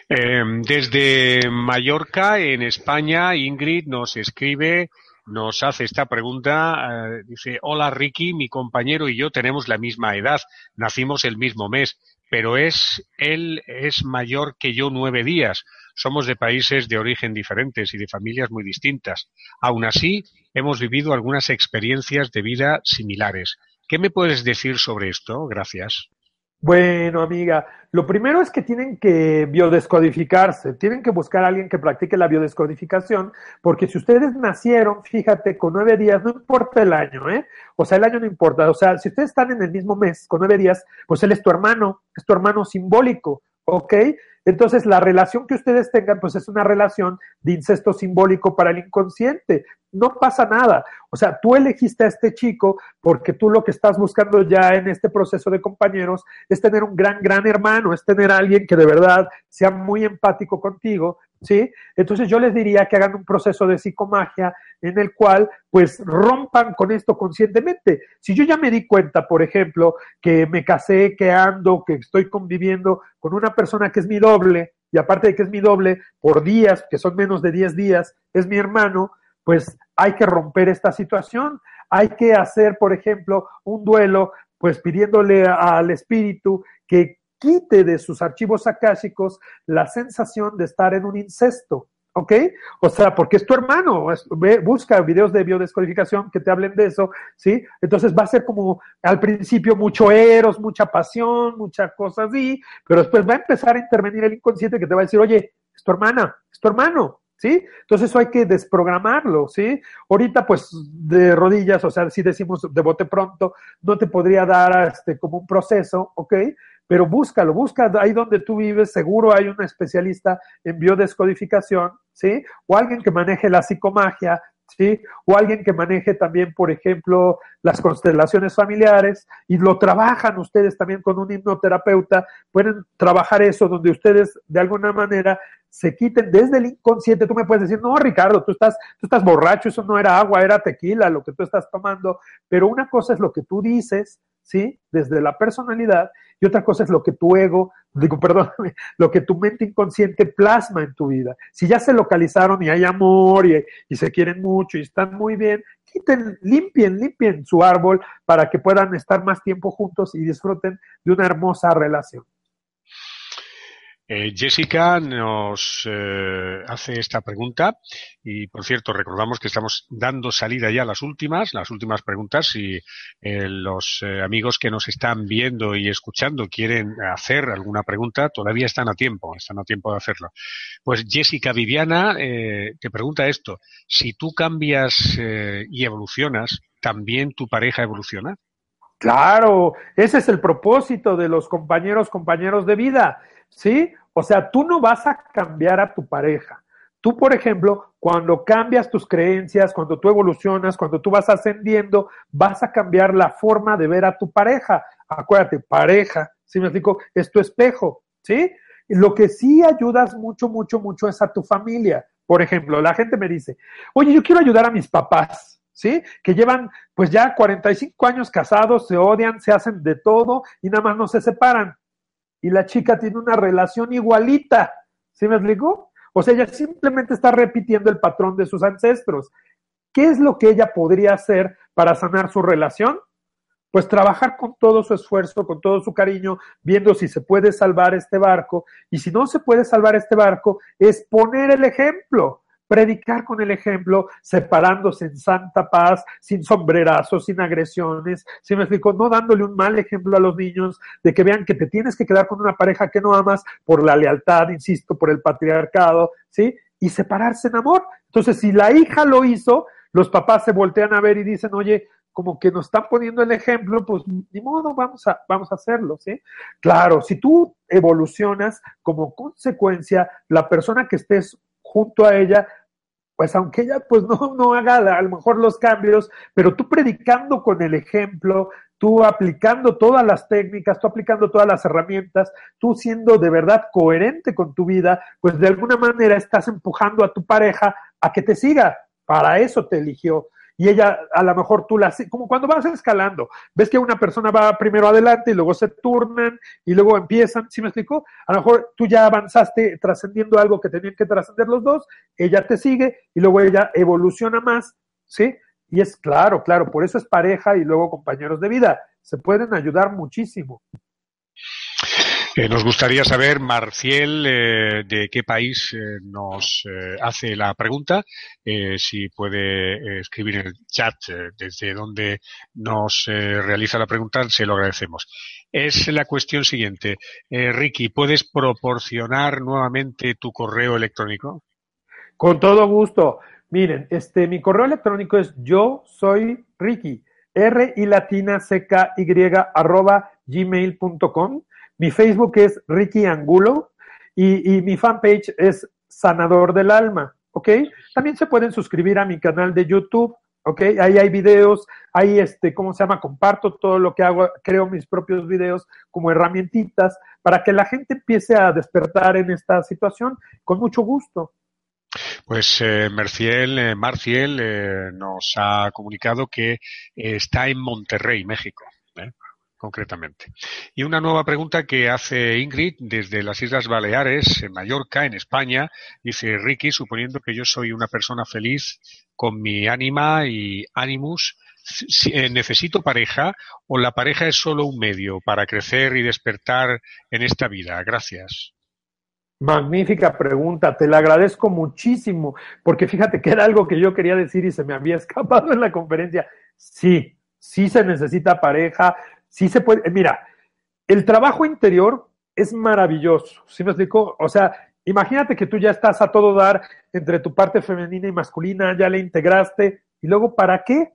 Eh, desde Mallorca, en España, Ingrid nos escribe, nos hace esta pregunta, eh, dice, hola Ricky, mi compañero y yo tenemos la misma edad, nacimos el mismo mes, pero es, él es mayor que yo nueve días. Somos de países de origen diferentes y de familias muy distintas. Aún así, hemos vivido algunas experiencias de vida similares. ¿Qué me puedes decir sobre esto? Gracias. Bueno, amiga, lo primero es que tienen que biodescodificarse, tienen que buscar a alguien que practique la biodescodificación, porque si ustedes nacieron, fíjate, con nueve días, no importa el año, ¿eh? O sea, el año no importa, o sea, si ustedes están en el mismo mes, con nueve días, pues él es tu hermano, es tu hermano simbólico, ¿ok? Entonces, la relación que ustedes tengan, pues es una relación de incesto simbólico para el inconsciente. No pasa nada. O sea, tú elegiste a este chico porque tú lo que estás buscando ya en este proceso de compañeros es tener un gran, gran hermano, es tener alguien que de verdad sea muy empático contigo, ¿sí? Entonces yo les diría que hagan un proceso de psicomagia en el cual pues rompan con esto conscientemente. Si yo ya me di cuenta, por ejemplo, que me casé, que ando, que estoy conviviendo con una persona que es mi doble, y aparte de que es mi doble, por días, que son menos de 10 días, es mi hermano, pues hay que romper esta situación. Hay que hacer, por ejemplo, un duelo, pues pidiéndole al espíritu que quite de sus archivos akáshicos la sensación de estar en un incesto. ¿Ok? O sea, porque es tu hermano, busca videos de biodescodificación que te hablen de eso, ¿sí? Entonces va a ser como al principio mucho eros, mucha pasión, muchas cosas así, pero después va a empezar a intervenir el inconsciente que te va a decir, oye, es tu hermana, es tu hermano, ¿sí? Entonces eso hay que desprogramarlo, ¿sí? Ahorita pues de rodillas, o sea, si decimos de bote pronto, no te podría dar este como un proceso, ¿ok? Pero búscalo, busca ahí donde tú vives, seguro hay un especialista en biodescodificación, ¿sí? O alguien que maneje la psicomagia, ¿sí? O alguien que maneje también, por ejemplo, las constelaciones familiares y lo trabajan ustedes también con un hipnoterapeuta, pueden trabajar eso donde ustedes de alguna manera se quiten desde el inconsciente. Tú me puedes decir, no, Ricardo, tú estás, tú estás borracho, eso no era agua, era tequila lo que tú estás tomando, pero una cosa es lo que tú dices, ¿sí? Desde la personalidad y otra cosa es lo que tu ego, digo, perdóname, lo que tu mente inconsciente plasma en tu vida. Si ya se localizaron y hay amor y, y se quieren mucho y están muy bien, quiten, limpien, limpien su árbol para que puedan estar más tiempo juntos y disfruten de una hermosa relación. Eh, Jessica nos eh, hace esta pregunta y, por cierto, recordamos que estamos dando salida ya a las últimas, las últimas preguntas. y eh, los amigos que nos están viendo y escuchando quieren hacer alguna pregunta, todavía están a tiempo, están a tiempo de hacerlo. Pues Jessica Viviana te pregunta esto: si tú cambias y evolucionas, ¿también tu pareja evoluciona? Claro, ese es el propósito de los compañeros, compañeros de vida ¿sí? O sea, tú no vas a cambiar a tu pareja. Tú, por ejemplo, cuando cambias tus creencias, cuando tú evolucionas, cuando tú vas ascendiendo, vas a cambiar la forma de ver a tu pareja. Acuérdate, pareja, ¿sí me explico? Es tu espejo, ¿sí? Lo que sí ayudas mucho, mucho, mucho es a tu familia. Por ejemplo, la gente me dice, oye, yo quiero ayudar a mis papás, ¿sí? Que llevan pues ya 45 años casados, se odian, se hacen de todo y nada más no se separan y la chica tiene una relación igualita. ¿Sí me explico? O sea, ella simplemente está repitiendo el patrón de sus ancestros. ¿Qué es lo que ella podría hacer para sanar su relación? Pues trabajar con todo su esfuerzo, con todo su cariño, viendo si se puede salvar este barco. Y si no se puede salvar este barco, es poner el ejemplo predicar con el ejemplo, separándose en santa paz, sin sombrerazos, sin agresiones, si me explico, no dándole un mal ejemplo a los niños de que vean que te tienes que quedar con una pareja que no amas por la lealtad, insisto, por el patriarcado, ¿sí? Y separarse en amor. Entonces, si la hija lo hizo, los papás se voltean a ver y dicen, oye, como que nos están poniendo el ejemplo, pues ni modo, vamos a, vamos a hacerlo, ¿sí? Claro, si tú evolucionas como consecuencia, la persona que estés junto a ella pues aunque ella pues no, no haga a lo mejor los cambios, pero tú predicando con el ejemplo, tú aplicando todas las técnicas, tú aplicando todas las herramientas, tú siendo de verdad coherente con tu vida, pues de alguna manera estás empujando a tu pareja a que te siga. Para eso te eligió y ella a lo mejor tú la como cuando vas escalando, ves que una persona va primero adelante y luego se turnan y luego empiezan, ¿sí me explico? A lo mejor tú ya avanzaste trascendiendo algo que tenían que trascender los dos, ella te sigue y luego ella evoluciona más, ¿sí? Y es claro, claro, por eso es pareja y luego compañeros de vida, se pueden ayudar muchísimo. Eh, nos gustaría saber, Marciel, eh, de qué país eh, nos hace la pregunta. si puede escribir en el chat desde donde nos realiza la pregunta, se lo agradecemos. Es la cuestión siguiente. Ricky, ¿puedes proporcionar nuevamente tu correo electrónico? Con todo gusto. Miren, este, mi correo electrónico es yo soy Ricky, R y latina C Y arroba gmail.com. Mi Facebook es Ricky Angulo y, mi fanpage es Sanador del Alma, ¿ok? También se pueden suscribir a mi canal de YouTube, ¿ok? Ahí hay videos, ahí, este, ¿cómo se llama? Comparto todo lo que hago, creo mis propios videos como herramientitas para que la gente empiece a despertar en esta situación con mucho gusto. Pues eh, Marciel, eh, Marciel eh, nos ha comunicado que está en Monterrey, México concretamente. Y una nueva pregunta que hace Ingrid desde las Islas Baleares, en Mallorca, en España. Dice Ricky, suponiendo que yo soy una persona feliz con mi ánima y animus, eh, ¿necesito pareja o la pareja es solo un medio para crecer y despertar en esta vida? Gracias. Magnífica pregunta, te la agradezco muchísimo, porque fíjate que era algo que yo quería decir y se me había escapado en la conferencia. Sí, sí se necesita pareja, sí se puede, mira, el trabajo interior es maravilloso, ¿sí me explico? O sea, imagínate que tú ya estás a todo dar entre tu parte femenina y masculina, ya le integraste, y luego, ¿para qué?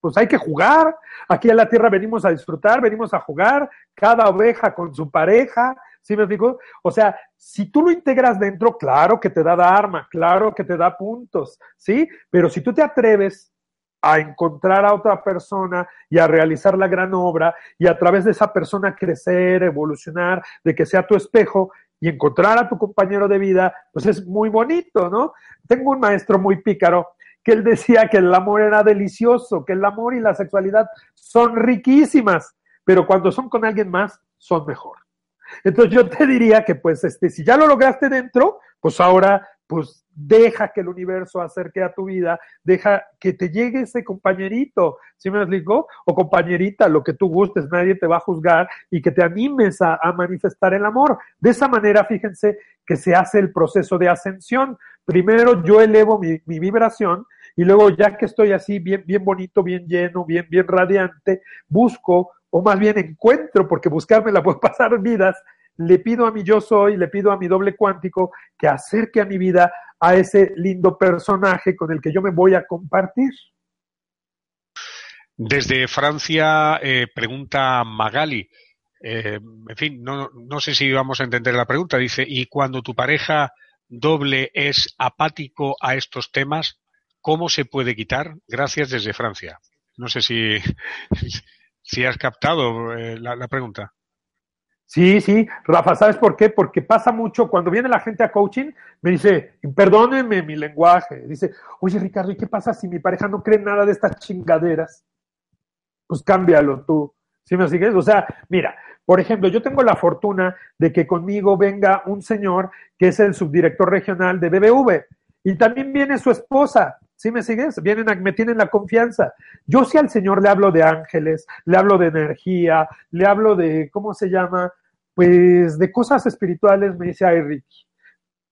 Pues hay que jugar. Aquí a la tierra venimos a disfrutar, venimos a jugar, cada oveja con su pareja, ¿sí me explico? O sea, si tú lo integras dentro, claro que te da arma, claro que te da puntos, ¿sí? Pero si tú te atreves a encontrar a otra persona y a realizar la gran obra y a través de esa persona crecer, evolucionar, de que sea tu espejo y encontrar a tu compañero de vida, pues es muy bonito, ¿no? Tengo un maestro muy pícaro que él decía que el amor era delicioso, que el amor y la sexualidad son riquísimas, pero cuando son con alguien más, son mejor. Entonces yo te diría que pues este, si ya lo lograste dentro, pues ahora pues deja que el universo acerque a tu vida, deja que te llegue ese compañerito, ¿sí me explico? O compañerita, lo que tú gustes, nadie te va a juzgar y que te animes a, manifestar el amor. De esa manera, fíjense que se hace el proceso de ascensión. Primero yo elevo mi, mi vibración y luego ya que estoy así bien, bien bonito, bien lleno, bien, bien radiante, busco o más bien encuentro, porque buscarme la puedo pasar vidas, le pido a mi yo soy, le pido a mi doble cuántico que acerque a mi vida a ese lindo personaje con el que yo me voy a compartir. Desde Francia, eh, pregunta Magali. Eh, en fin, no, no sé si vamos a entender la pregunta. Dice, ¿y cuando tu pareja doble es apático a estos temas, cómo se puede quitar? Gracias desde Francia. No sé si, si has captado eh, la pregunta. Sí, sí, Rafa, ¿sabes por qué? Porque pasa mucho, cuando viene la gente a coaching, me dice, perdónenme mi lenguaje, dice, oye Ricardo, ¿y qué pasa si mi pareja no cree nada de estas chingaderas? Pues cámbialo tú, ¿sí me sigues? O sea, mira, por ejemplo, yo tengo la fortuna de que conmigo venga un señor que es el subdirector regional de BBV y también viene su esposa, ¿Sí me sigues? Vienen me tienen la confianza. Yo si al Señor le hablo de ángeles, le hablo de energía, le hablo de, ¿cómo se llama? Pues de cosas espirituales, me dice, ay Ricky,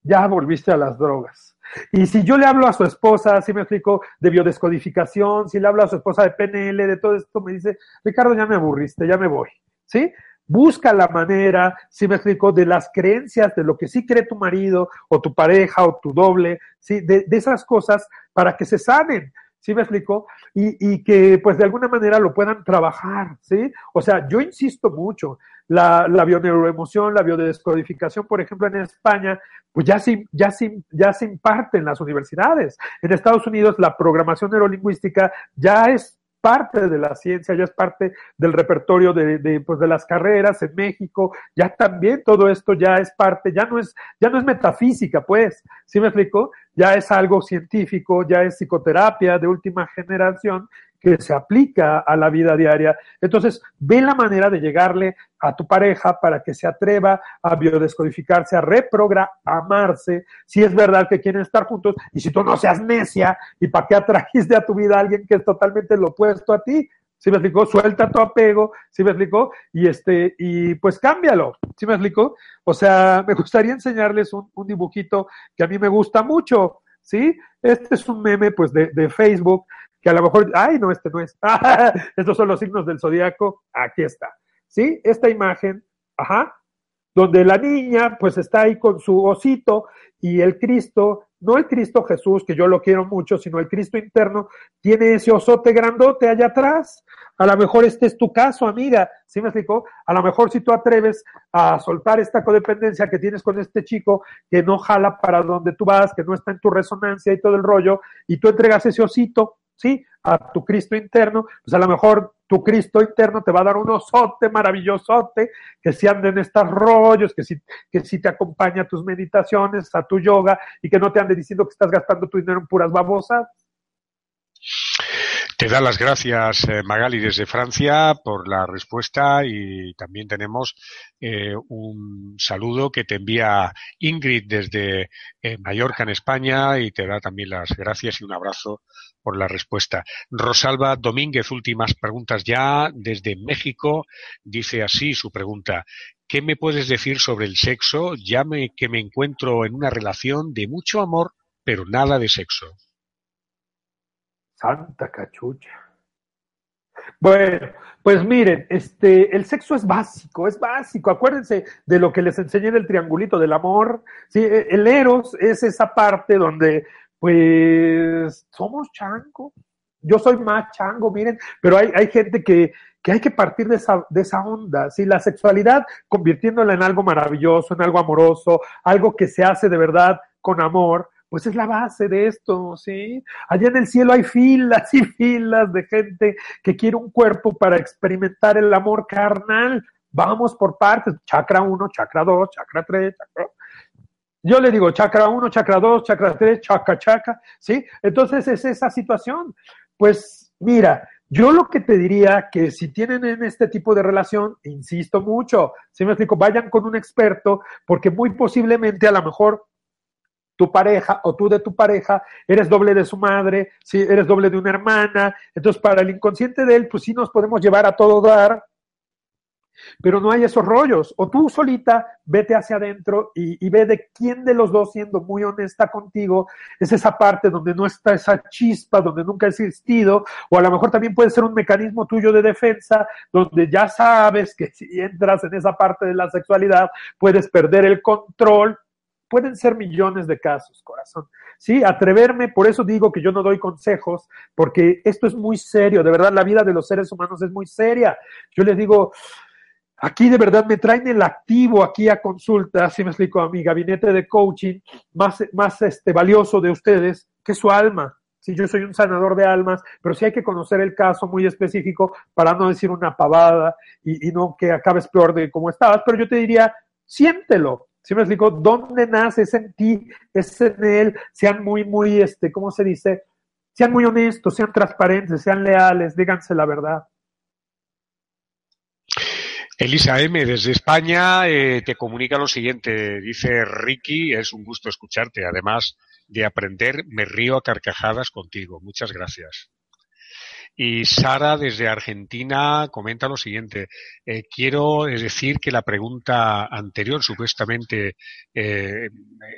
ya volviste a las drogas. Y si yo le hablo a su esposa, si me explico, de biodescodificación, si le hablo a su esposa de PNL, de todo esto, me dice, Ricardo, ya me aburriste, ya me voy. ¿Sí? Busca la manera, si me explico, de las creencias, de lo que sí cree tu marido o tu pareja o tu doble, ¿sí? de, de esas cosas para que se sanen. ¿Sí me explico? Y, y, que pues de alguna manera lo puedan trabajar, ¿sí? O sea, yo insisto mucho, la, la bioneuroemoción, la biodescodificación, por ejemplo, en España, pues ya se, ya, se, ya se imparte en las universidades. En Estados Unidos la programación neurolingüística ya es parte de la ciencia, ya es parte del repertorio de, pues de las carreras en México, ya también todo esto ya es parte, ya no es, ya no es metafísica, pues, ¿sí me explico? Ya es algo científico, ya es psicoterapia de última generación que se aplica a la vida diaria. Entonces, ve la manera de llegarle a tu pareja para que se atreva a biodescodificarse, a reprogramarse, si es verdad que quieren estar juntos, y si tú no seas necia, ¿y para qué atrajiste a tu vida a alguien que es totalmente lo opuesto a ti? ¿Sí me explicó? Suelta tu apego, ¿sí me explicó? Y este, y pues cámbialo, ¿sí me explicó? O sea, me gustaría enseñarles un, un dibujito que a mí me gusta mucho, ¿sí? Este es un meme, pues, de, de Facebook, que a lo mejor, ay, no, este no es. Estos son los signos del zodiaco. Aquí está. ¿Sí? Esta imagen, ajá, donde la niña pues está ahí con su osito y el Cristo, no el Cristo Jesús, que yo lo quiero mucho, sino el Cristo interno, tiene ese osote grandote allá atrás. A lo mejor este es tu caso, amiga. ¿Sí me explicó? A lo mejor si tú atreves a soltar esta codependencia que tienes con este chico, que no jala para donde tú vas, que no está en tu resonancia y todo el rollo, y tú entregas ese osito, ¿sí? A tu Cristo interno, pues a lo mejor tu Cristo interno te va a dar un osote maravillosote, que si ande en estos rollos, que si, que si te acompaña a tus meditaciones, a tu yoga, y que no te ande diciendo que estás gastando tu dinero en puras babosas. Te da las gracias, eh, Magali, desde Francia por la respuesta y también tenemos eh, un saludo que te envía Ingrid desde eh, Mallorca, en España, y te da también las gracias y un abrazo por la respuesta. Rosalba Domínguez, últimas preguntas ya desde México. Dice así su pregunta. ¿Qué me puedes decir sobre el sexo? Ya me, que me encuentro en una relación de mucho amor, pero nada de sexo. Santa cachucha. Bueno, pues miren, este, el sexo es básico, es básico. Acuérdense de lo que les enseñé del triangulito del amor. Sí, el eros es esa parte donde, pues, somos chango. Yo soy más chango, miren, pero hay, hay gente que, que hay que partir de esa, de esa onda, ¿sí? La sexualidad convirtiéndola en algo maravilloso, en algo amoroso, algo que se hace de verdad con amor, pues es la base de esto, ¿sí? Allá en el cielo hay filas y filas de gente que quiere un cuerpo para experimentar el amor carnal. Vamos por partes, chakra 1, chakra 2, chakra 3, chakra... Yo le digo chakra 1, chakra 2, chakra 3, chakra, chakra, ¿sí? Entonces es esa situación. Pues mira, yo lo que te diría que si tienen en este tipo de relación, insisto mucho, si me explico, vayan con un experto, porque muy posiblemente a lo mejor tu pareja o tú de tu pareja, eres doble de su madre, si eres doble de una hermana. Entonces, para el inconsciente de él, pues sí nos podemos llevar a todo dar, pero no hay esos rollos. O tú solita vete hacia adentro y, y, ve de quién de los dos, siendo muy honesta contigo, es esa parte donde no está esa chispa, donde nunca ha existido, o a lo mejor también puede ser un mecanismo tuyo de defensa, donde ya sabes que si entras en esa parte de la sexualidad, puedes perder el control pueden ser millones de casos, corazón. Sí, atreverme, por eso digo que yo no doy consejos, porque esto es muy serio, de verdad la vida de los seres humanos es muy seria. Yo les digo, aquí de verdad me traen el activo aquí a consulta, así me explico a mi gabinete de coaching, más, más este, valioso de ustedes que su alma. Sí, yo soy un sanador de almas, pero sí hay que conocer el caso muy específico para no decir una pavada y, y no que acabes peor de cómo estabas, pero yo te diría, siéntelo, ¿Sí me explico? ¿Dónde nace? Es en ti, es en él. Sean muy, muy, este, ¿cómo se dice? Sean muy honestos, sean transparentes, sean leales, díganse la verdad. Elisa M. desde España eh, te comunica lo siguiente. Dice Ricky, es un gusto escucharte. Además de aprender, me río a carcajadas contigo. Muchas gracias. Y Sara, desde Argentina, comenta lo siguiente. Eh, quiero decir que la pregunta anterior, supuestamente eh,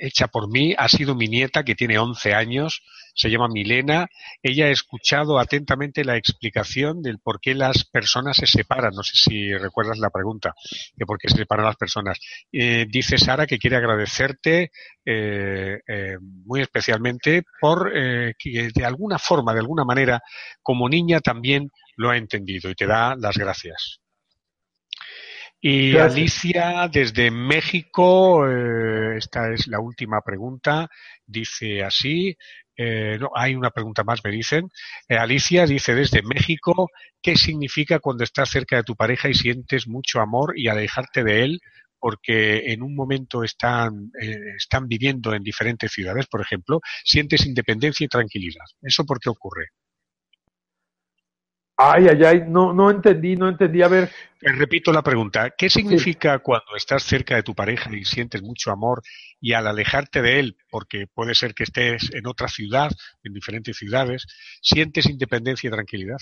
hecha por mí, ha sido mi nieta, que tiene 11 años, se llama Milena. Ella ha escuchado atentamente la explicación del por qué las personas se separan. No sé si recuerdas la pregunta de por qué se separan las personas. Eh, dice Sara que quiere agradecerte eh, eh, muy especialmente por que de alguna forma, de alguna manera, como niña también lo ha entendido y te da las gracias. Y Alicia, desde México, eh, esta es la última pregunta, dice así, eh, no, hay una pregunta más, me dicen. Eh, Alicia dice desde México, ¿qué significa cuando estás cerca de tu pareja y sientes mucho amor y alejarte de él porque en un momento están, están viviendo en diferentes ciudades, por ejemplo, sientes independencia y tranquilidad? ¿Eso por qué ocurre? Ay, ay, ay, no, no entendí, no entendí. A ver. repito la pregunta. ¿Qué significa cuando estás cerca de tu pareja y sientes mucho amor y al alejarte de él, porque puede ser que estés en otra ciudad, en diferentes ciudades, sientes independencia y tranquilidad?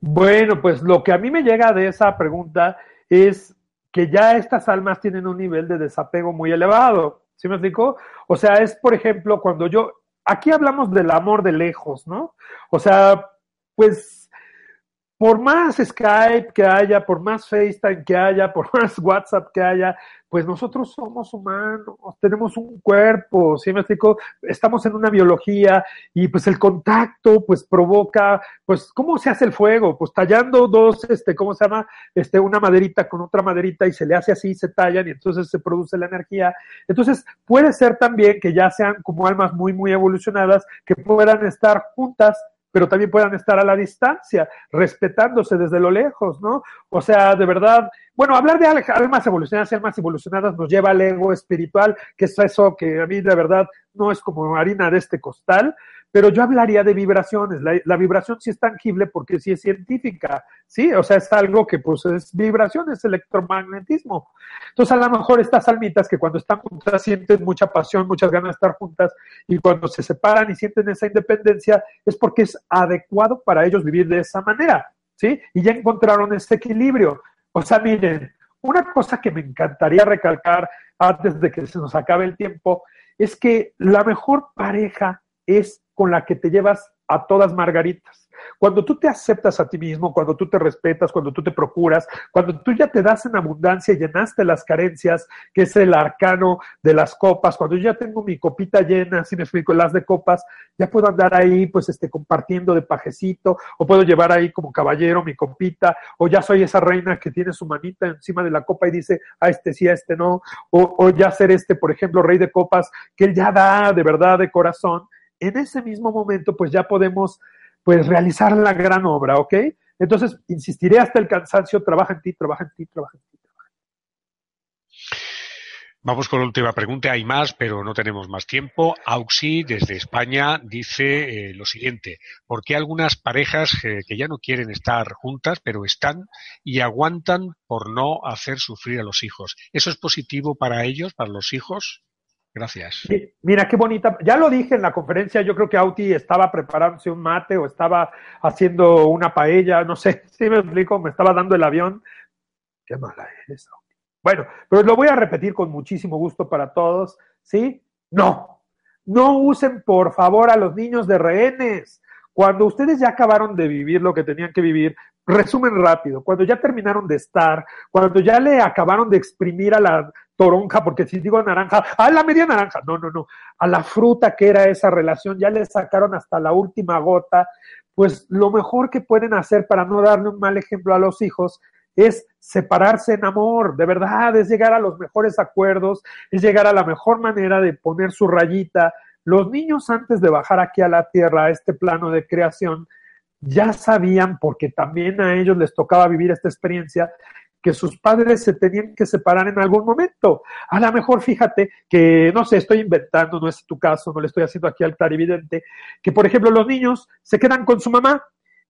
Bueno, pues lo que a mí me llega de esa pregunta es que ya estas almas tienen un nivel de desapego muy elevado. ¿Sí me explico? O sea, es, por ejemplo, cuando yo, aquí hablamos del amor de lejos, ¿no? O sea, pues por más Skype que haya, por más FaceTime que haya, por más WhatsApp que haya, pues nosotros somos humanos, tenemos un cuerpo, ¿sí me explico? Estamos en una biología y pues el contacto pues provoca, pues ¿cómo se hace el fuego? Pues tallando dos, este, ¿cómo se llama? Este, una maderita con otra maderita y se le hace así, se tallan y entonces se produce la energía. Entonces puede ser también que ya sean como almas muy, muy evolucionadas que puedan estar juntas pero también puedan estar a la distancia, respetándose desde lo lejos, ¿no? O sea, de verdad, bueno, hablar de almas evolucionadas y almas evolucionadas nos lleva al ego espiritual, que es eso que a mí de verdad no es como harina de este costal, pero yo hablaría de vibraciones. La, vibración sí es tangible porque sí es científica, ¿sí? O sea, es algo que pues es vibración, es electromagnetismo. Entonces, a lo mejor estas almitas que cuando están juntas sienten mucha pasión, muchas ganas de estar juntas y cuando se separan y sienten esa independencia es porque es adecuado para ellos vivir de esa manera, ¿sí? Y ya encontraron ese equilibrio. O sea, miren, una cosa que me encantaría recalcar antes de que se nos acabe el tiempo es que la mejor pareja es con la que te llevas a todas margaritas. Cuando tú te aceptas a ti mismo, cuando tú te respetas, cuando tú te procuras, cuando tú ya te das en abundancia y llenaste las carencias, que es el arcano de las copas, cuando yo ya tengo mi copita llena, si me explico, las de copas, ya puedo andar ahí, pues, este, compartiendo de pajecito, o puedo llevar ahí como caballero mi copita, o ya soy esa reina que tiene su manita encima de la copa y dice, a este sí, a este no, o, o ya ser este, por ejemplo, rey de copas, que él ya da de verdad, de corazón, en ese mismo momento, pues ya podemos pues realizar la gran obra, ¿ok? Entonces, insistiré hasta el cansancio, trabaja en ti, trabaja en ti, trabaja en ti. Vamos con la última pregunta. Hay más, pero no tenemos más tiempo. Auxi, desde España, dice eh, lo siguiente. ¿Por qué algunas parejas eh, que ya no quieren estar juntas, pero están y aguantan por no hacer sufrir a los hijos? ¿Eso es positivo para ellos, para los hijos? Gracias. Mira, qué bonita. Ya lo dije en la conferencia, yo creo que Auti estaba preparándose un mate o estaba haciendo una paella, no sé, si me explico, me estaba dando el avión. Qué mala eres, Auti. Bueno, pero lo voy a repetir con muchísimo gusto para todos, ¿sí? No, no usen por favor a los niños de rehenes. Cuando ustedes ya acabaron de vivir lo que tenían que vivir, resumen rápido, cuando ya terminaron de estar, cuando ya le acabaron de exprimir a la toronja, porque si digo naranja, a la media naranja, no, no, no, a la fruta que era esa relación, ya le sacaron hasta la última gota, pues lo mejor que pueden hacer para no darle un mal ejemplo a los hijos es separarse en amor, de verdad, es llegar a los mejores acuerdos, es llegar a la mejor manera de poner su rayita. Los niños antes de bajar aquí a la tierra, a este plano de creación, ya sabían, porque también a ellos les tocaba vivir esta experiencia, que sus padres se tenían que separar en algún momento. A lo mejor fíjate que, no sé, estoy inventando, no es tu caso, no le estoy haciendo aquí al clarividente, que por ejemplo los niños se quedan con su mamá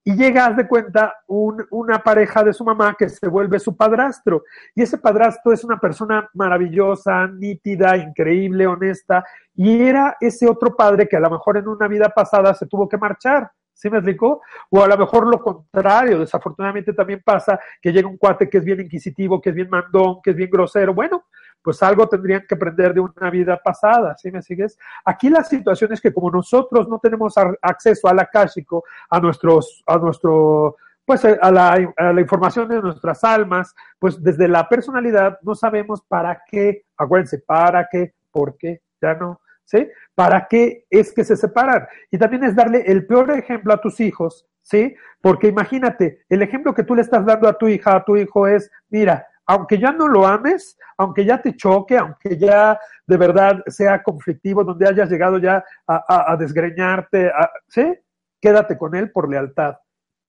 y llega, de cuenta, una pareja de su mamá que se vuelve su padrastro. Y ese padrastro es una persona maravillosa, nítida, increíble, honesta. Y era ese otro padre que a lo mejor en una vida pasada se tuvo que marchar. ¿Sí me explicó? O a lo mejor lo contrario, desafortunadamente también pasa que llega un cuate que es bien inquisitivo, que es bien mandón, que es bien grosero. Bueno, pues algo tendrían que aprender de una vida pasada, ¿sí me sigues? Aquí la situación es que como nosotros no tenemos acceso al akáshico, a nuestros, a nuestro, pues a la, a la, información de nuestras almas, pues desde la personalidad no sabemos para qué, acuérdense, para qué, por qué, ya no, ¿sí? ¿Para qué es que se separan? Y también es darle el peor ejemplo a tus hijos, ¿sí? Porque imagínate, el ejemplo que tú le estás dando a tu hija, a tu hijo es, mira, aunque ya no lo ames, aunque ya te choque, aunque ya de verdad sea conflictivo, donde hayas llegado ya a, desgreñarte, ¿sí? Quédate con él por lealtad.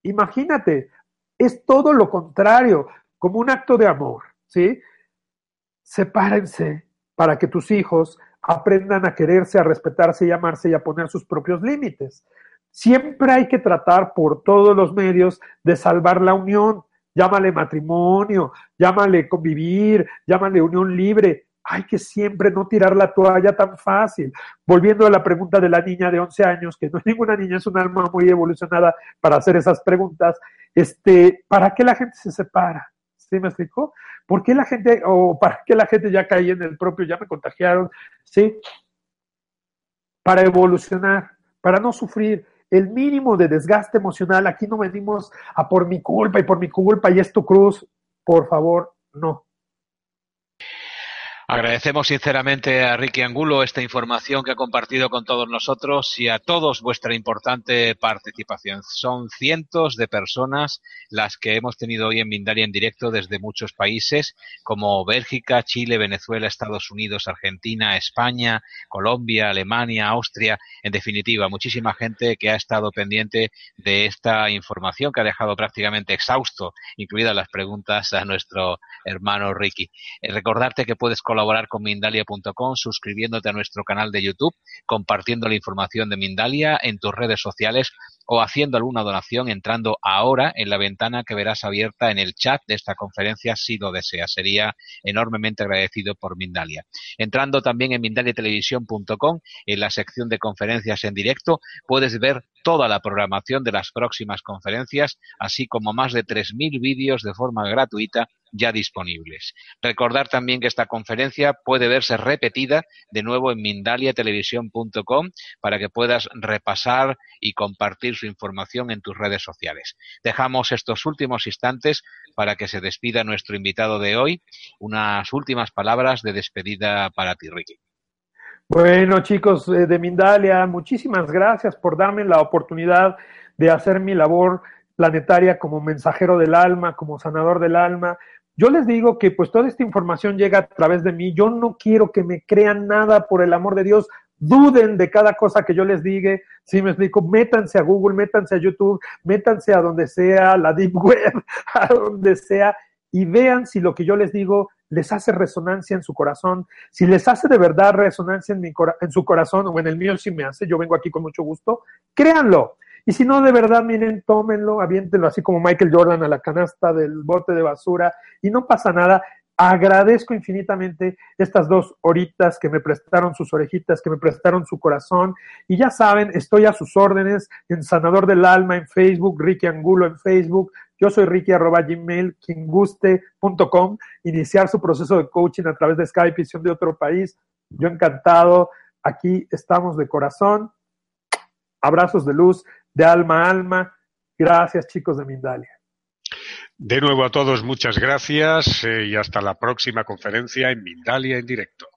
Imagínate, es todo lo contrario, como un acto de amor, ¿sí? Sepárense para que tus hijos aprendan a quererse, a respetarse y amarse y a poner sus propios límites. Siempre hay que tratar por todos los medios de salvar la unión. Llámale matrimonio, llámale convivir, llámale unión libre. Hay que siempre no tirar la toalla tan fácil. Volviendo a la pregunta de la niña de 11 años, que no es ninguna niña, es un alma muy evolucionada para hacer esas preguntas. Este, ¿Para qué la gente se separa? ¿Sí me explicó? ¿Por qué la gente, o para qué la gente ya cae en el propio, ya me contagiaron? ¿Sí? Para evolucionar, para no sufrir el mínimo de desgaste emocional. Aquí no venimos a por mi culpa y por mi culpa y es tu cruz. Por favor, no. Agradecemos sinceramente a Ricky Angulo esta información que ha compartido con todos nosotros y a todos vuestra importante participación. Son cientos de personas las que hemos tenido hoy en Mindalia en directo desde muchos países como Bélgica, Chile, Venezuela, Estados Unidos, Argentina, España, Colombia, Alemania, Austria. En definitiva, muchísima gente que ha estado pendiente de esta información que ha dejado prácticamente exhausto, incluidas las preguntas a nuestro hermano Ricky. Eh, recordarte que puedes colaborar colaborar con Mindalia.com suscribiéndote a nuestro canal de YouTube, compartiendo la información de Mindalia en tus redes sociales o haciendo alguna donación entrando ahora en la ventana que verás abierta en el chat de esta conferencia si lo deseas. Sería enormemente agradecido por Mindalia. Entrando también en mindaliatelevisión.com, en la sección de conferencias en directo, puedes ver toda la programación de las próximas conferencias, así como más de 3.000 vídeos de forma gratuita ya disponibles. Recordar también que esta conferencia puede verse repetida de nuevo en mindaliatelevisión.com para que puedas repasar y compartir su información en tus redes sociales. Dejamos estos últimos instantes para que se despida nuestro invitado de hoy. Unas últimas palabras de despedida para ti, Ricky. Bueno, chicos eh, de Mindalia, muchísimas gracias por darme la oportunidad de hacer mi labor planetaria como mensajero del alma, como sanador del alma. Yo les digo que pues toda esta información llega a través de mí. Yo no quiero que me crean nada por el amor de Dios duden de cada cosa que yo les diga, si me explico, métanse a Google, métanse a YouTube, métanse a donde sea, la Deep Web, a donde sea, y vean si lo que yo les digo les hace resonancia en su corazón, si les hace de verdad resonancia en, mi en su corazón o en el mío si me hace, yo vengo aquí con mucho gusto, créanlo. Y si no, de verdad, miren, tómenlo, aviéntenlo así como Michael Jordan a la canasta del bote de basura y no pasa nada. Agradezco infinitamente estas dos horitas que me prestaron sus orejitas, que me prestaron su corazón. Y ya saben, estoy a sus órdenes en Sanador del Alma en Facebook, Ricky Angulo en Facebook. Yo soy Ricky arroba gmail, quien guste.com. Iniciar su proceso de coaching a través de Skype, visión de otro país. Yo encantado. Aquí estamos de corazón. Abrazos de luz, de alma a alma. Gracias, chicos de Mindalia. De nuevo a todos, muchas gracias eh, y hasta la próxima conferencia en Mindalia en directo.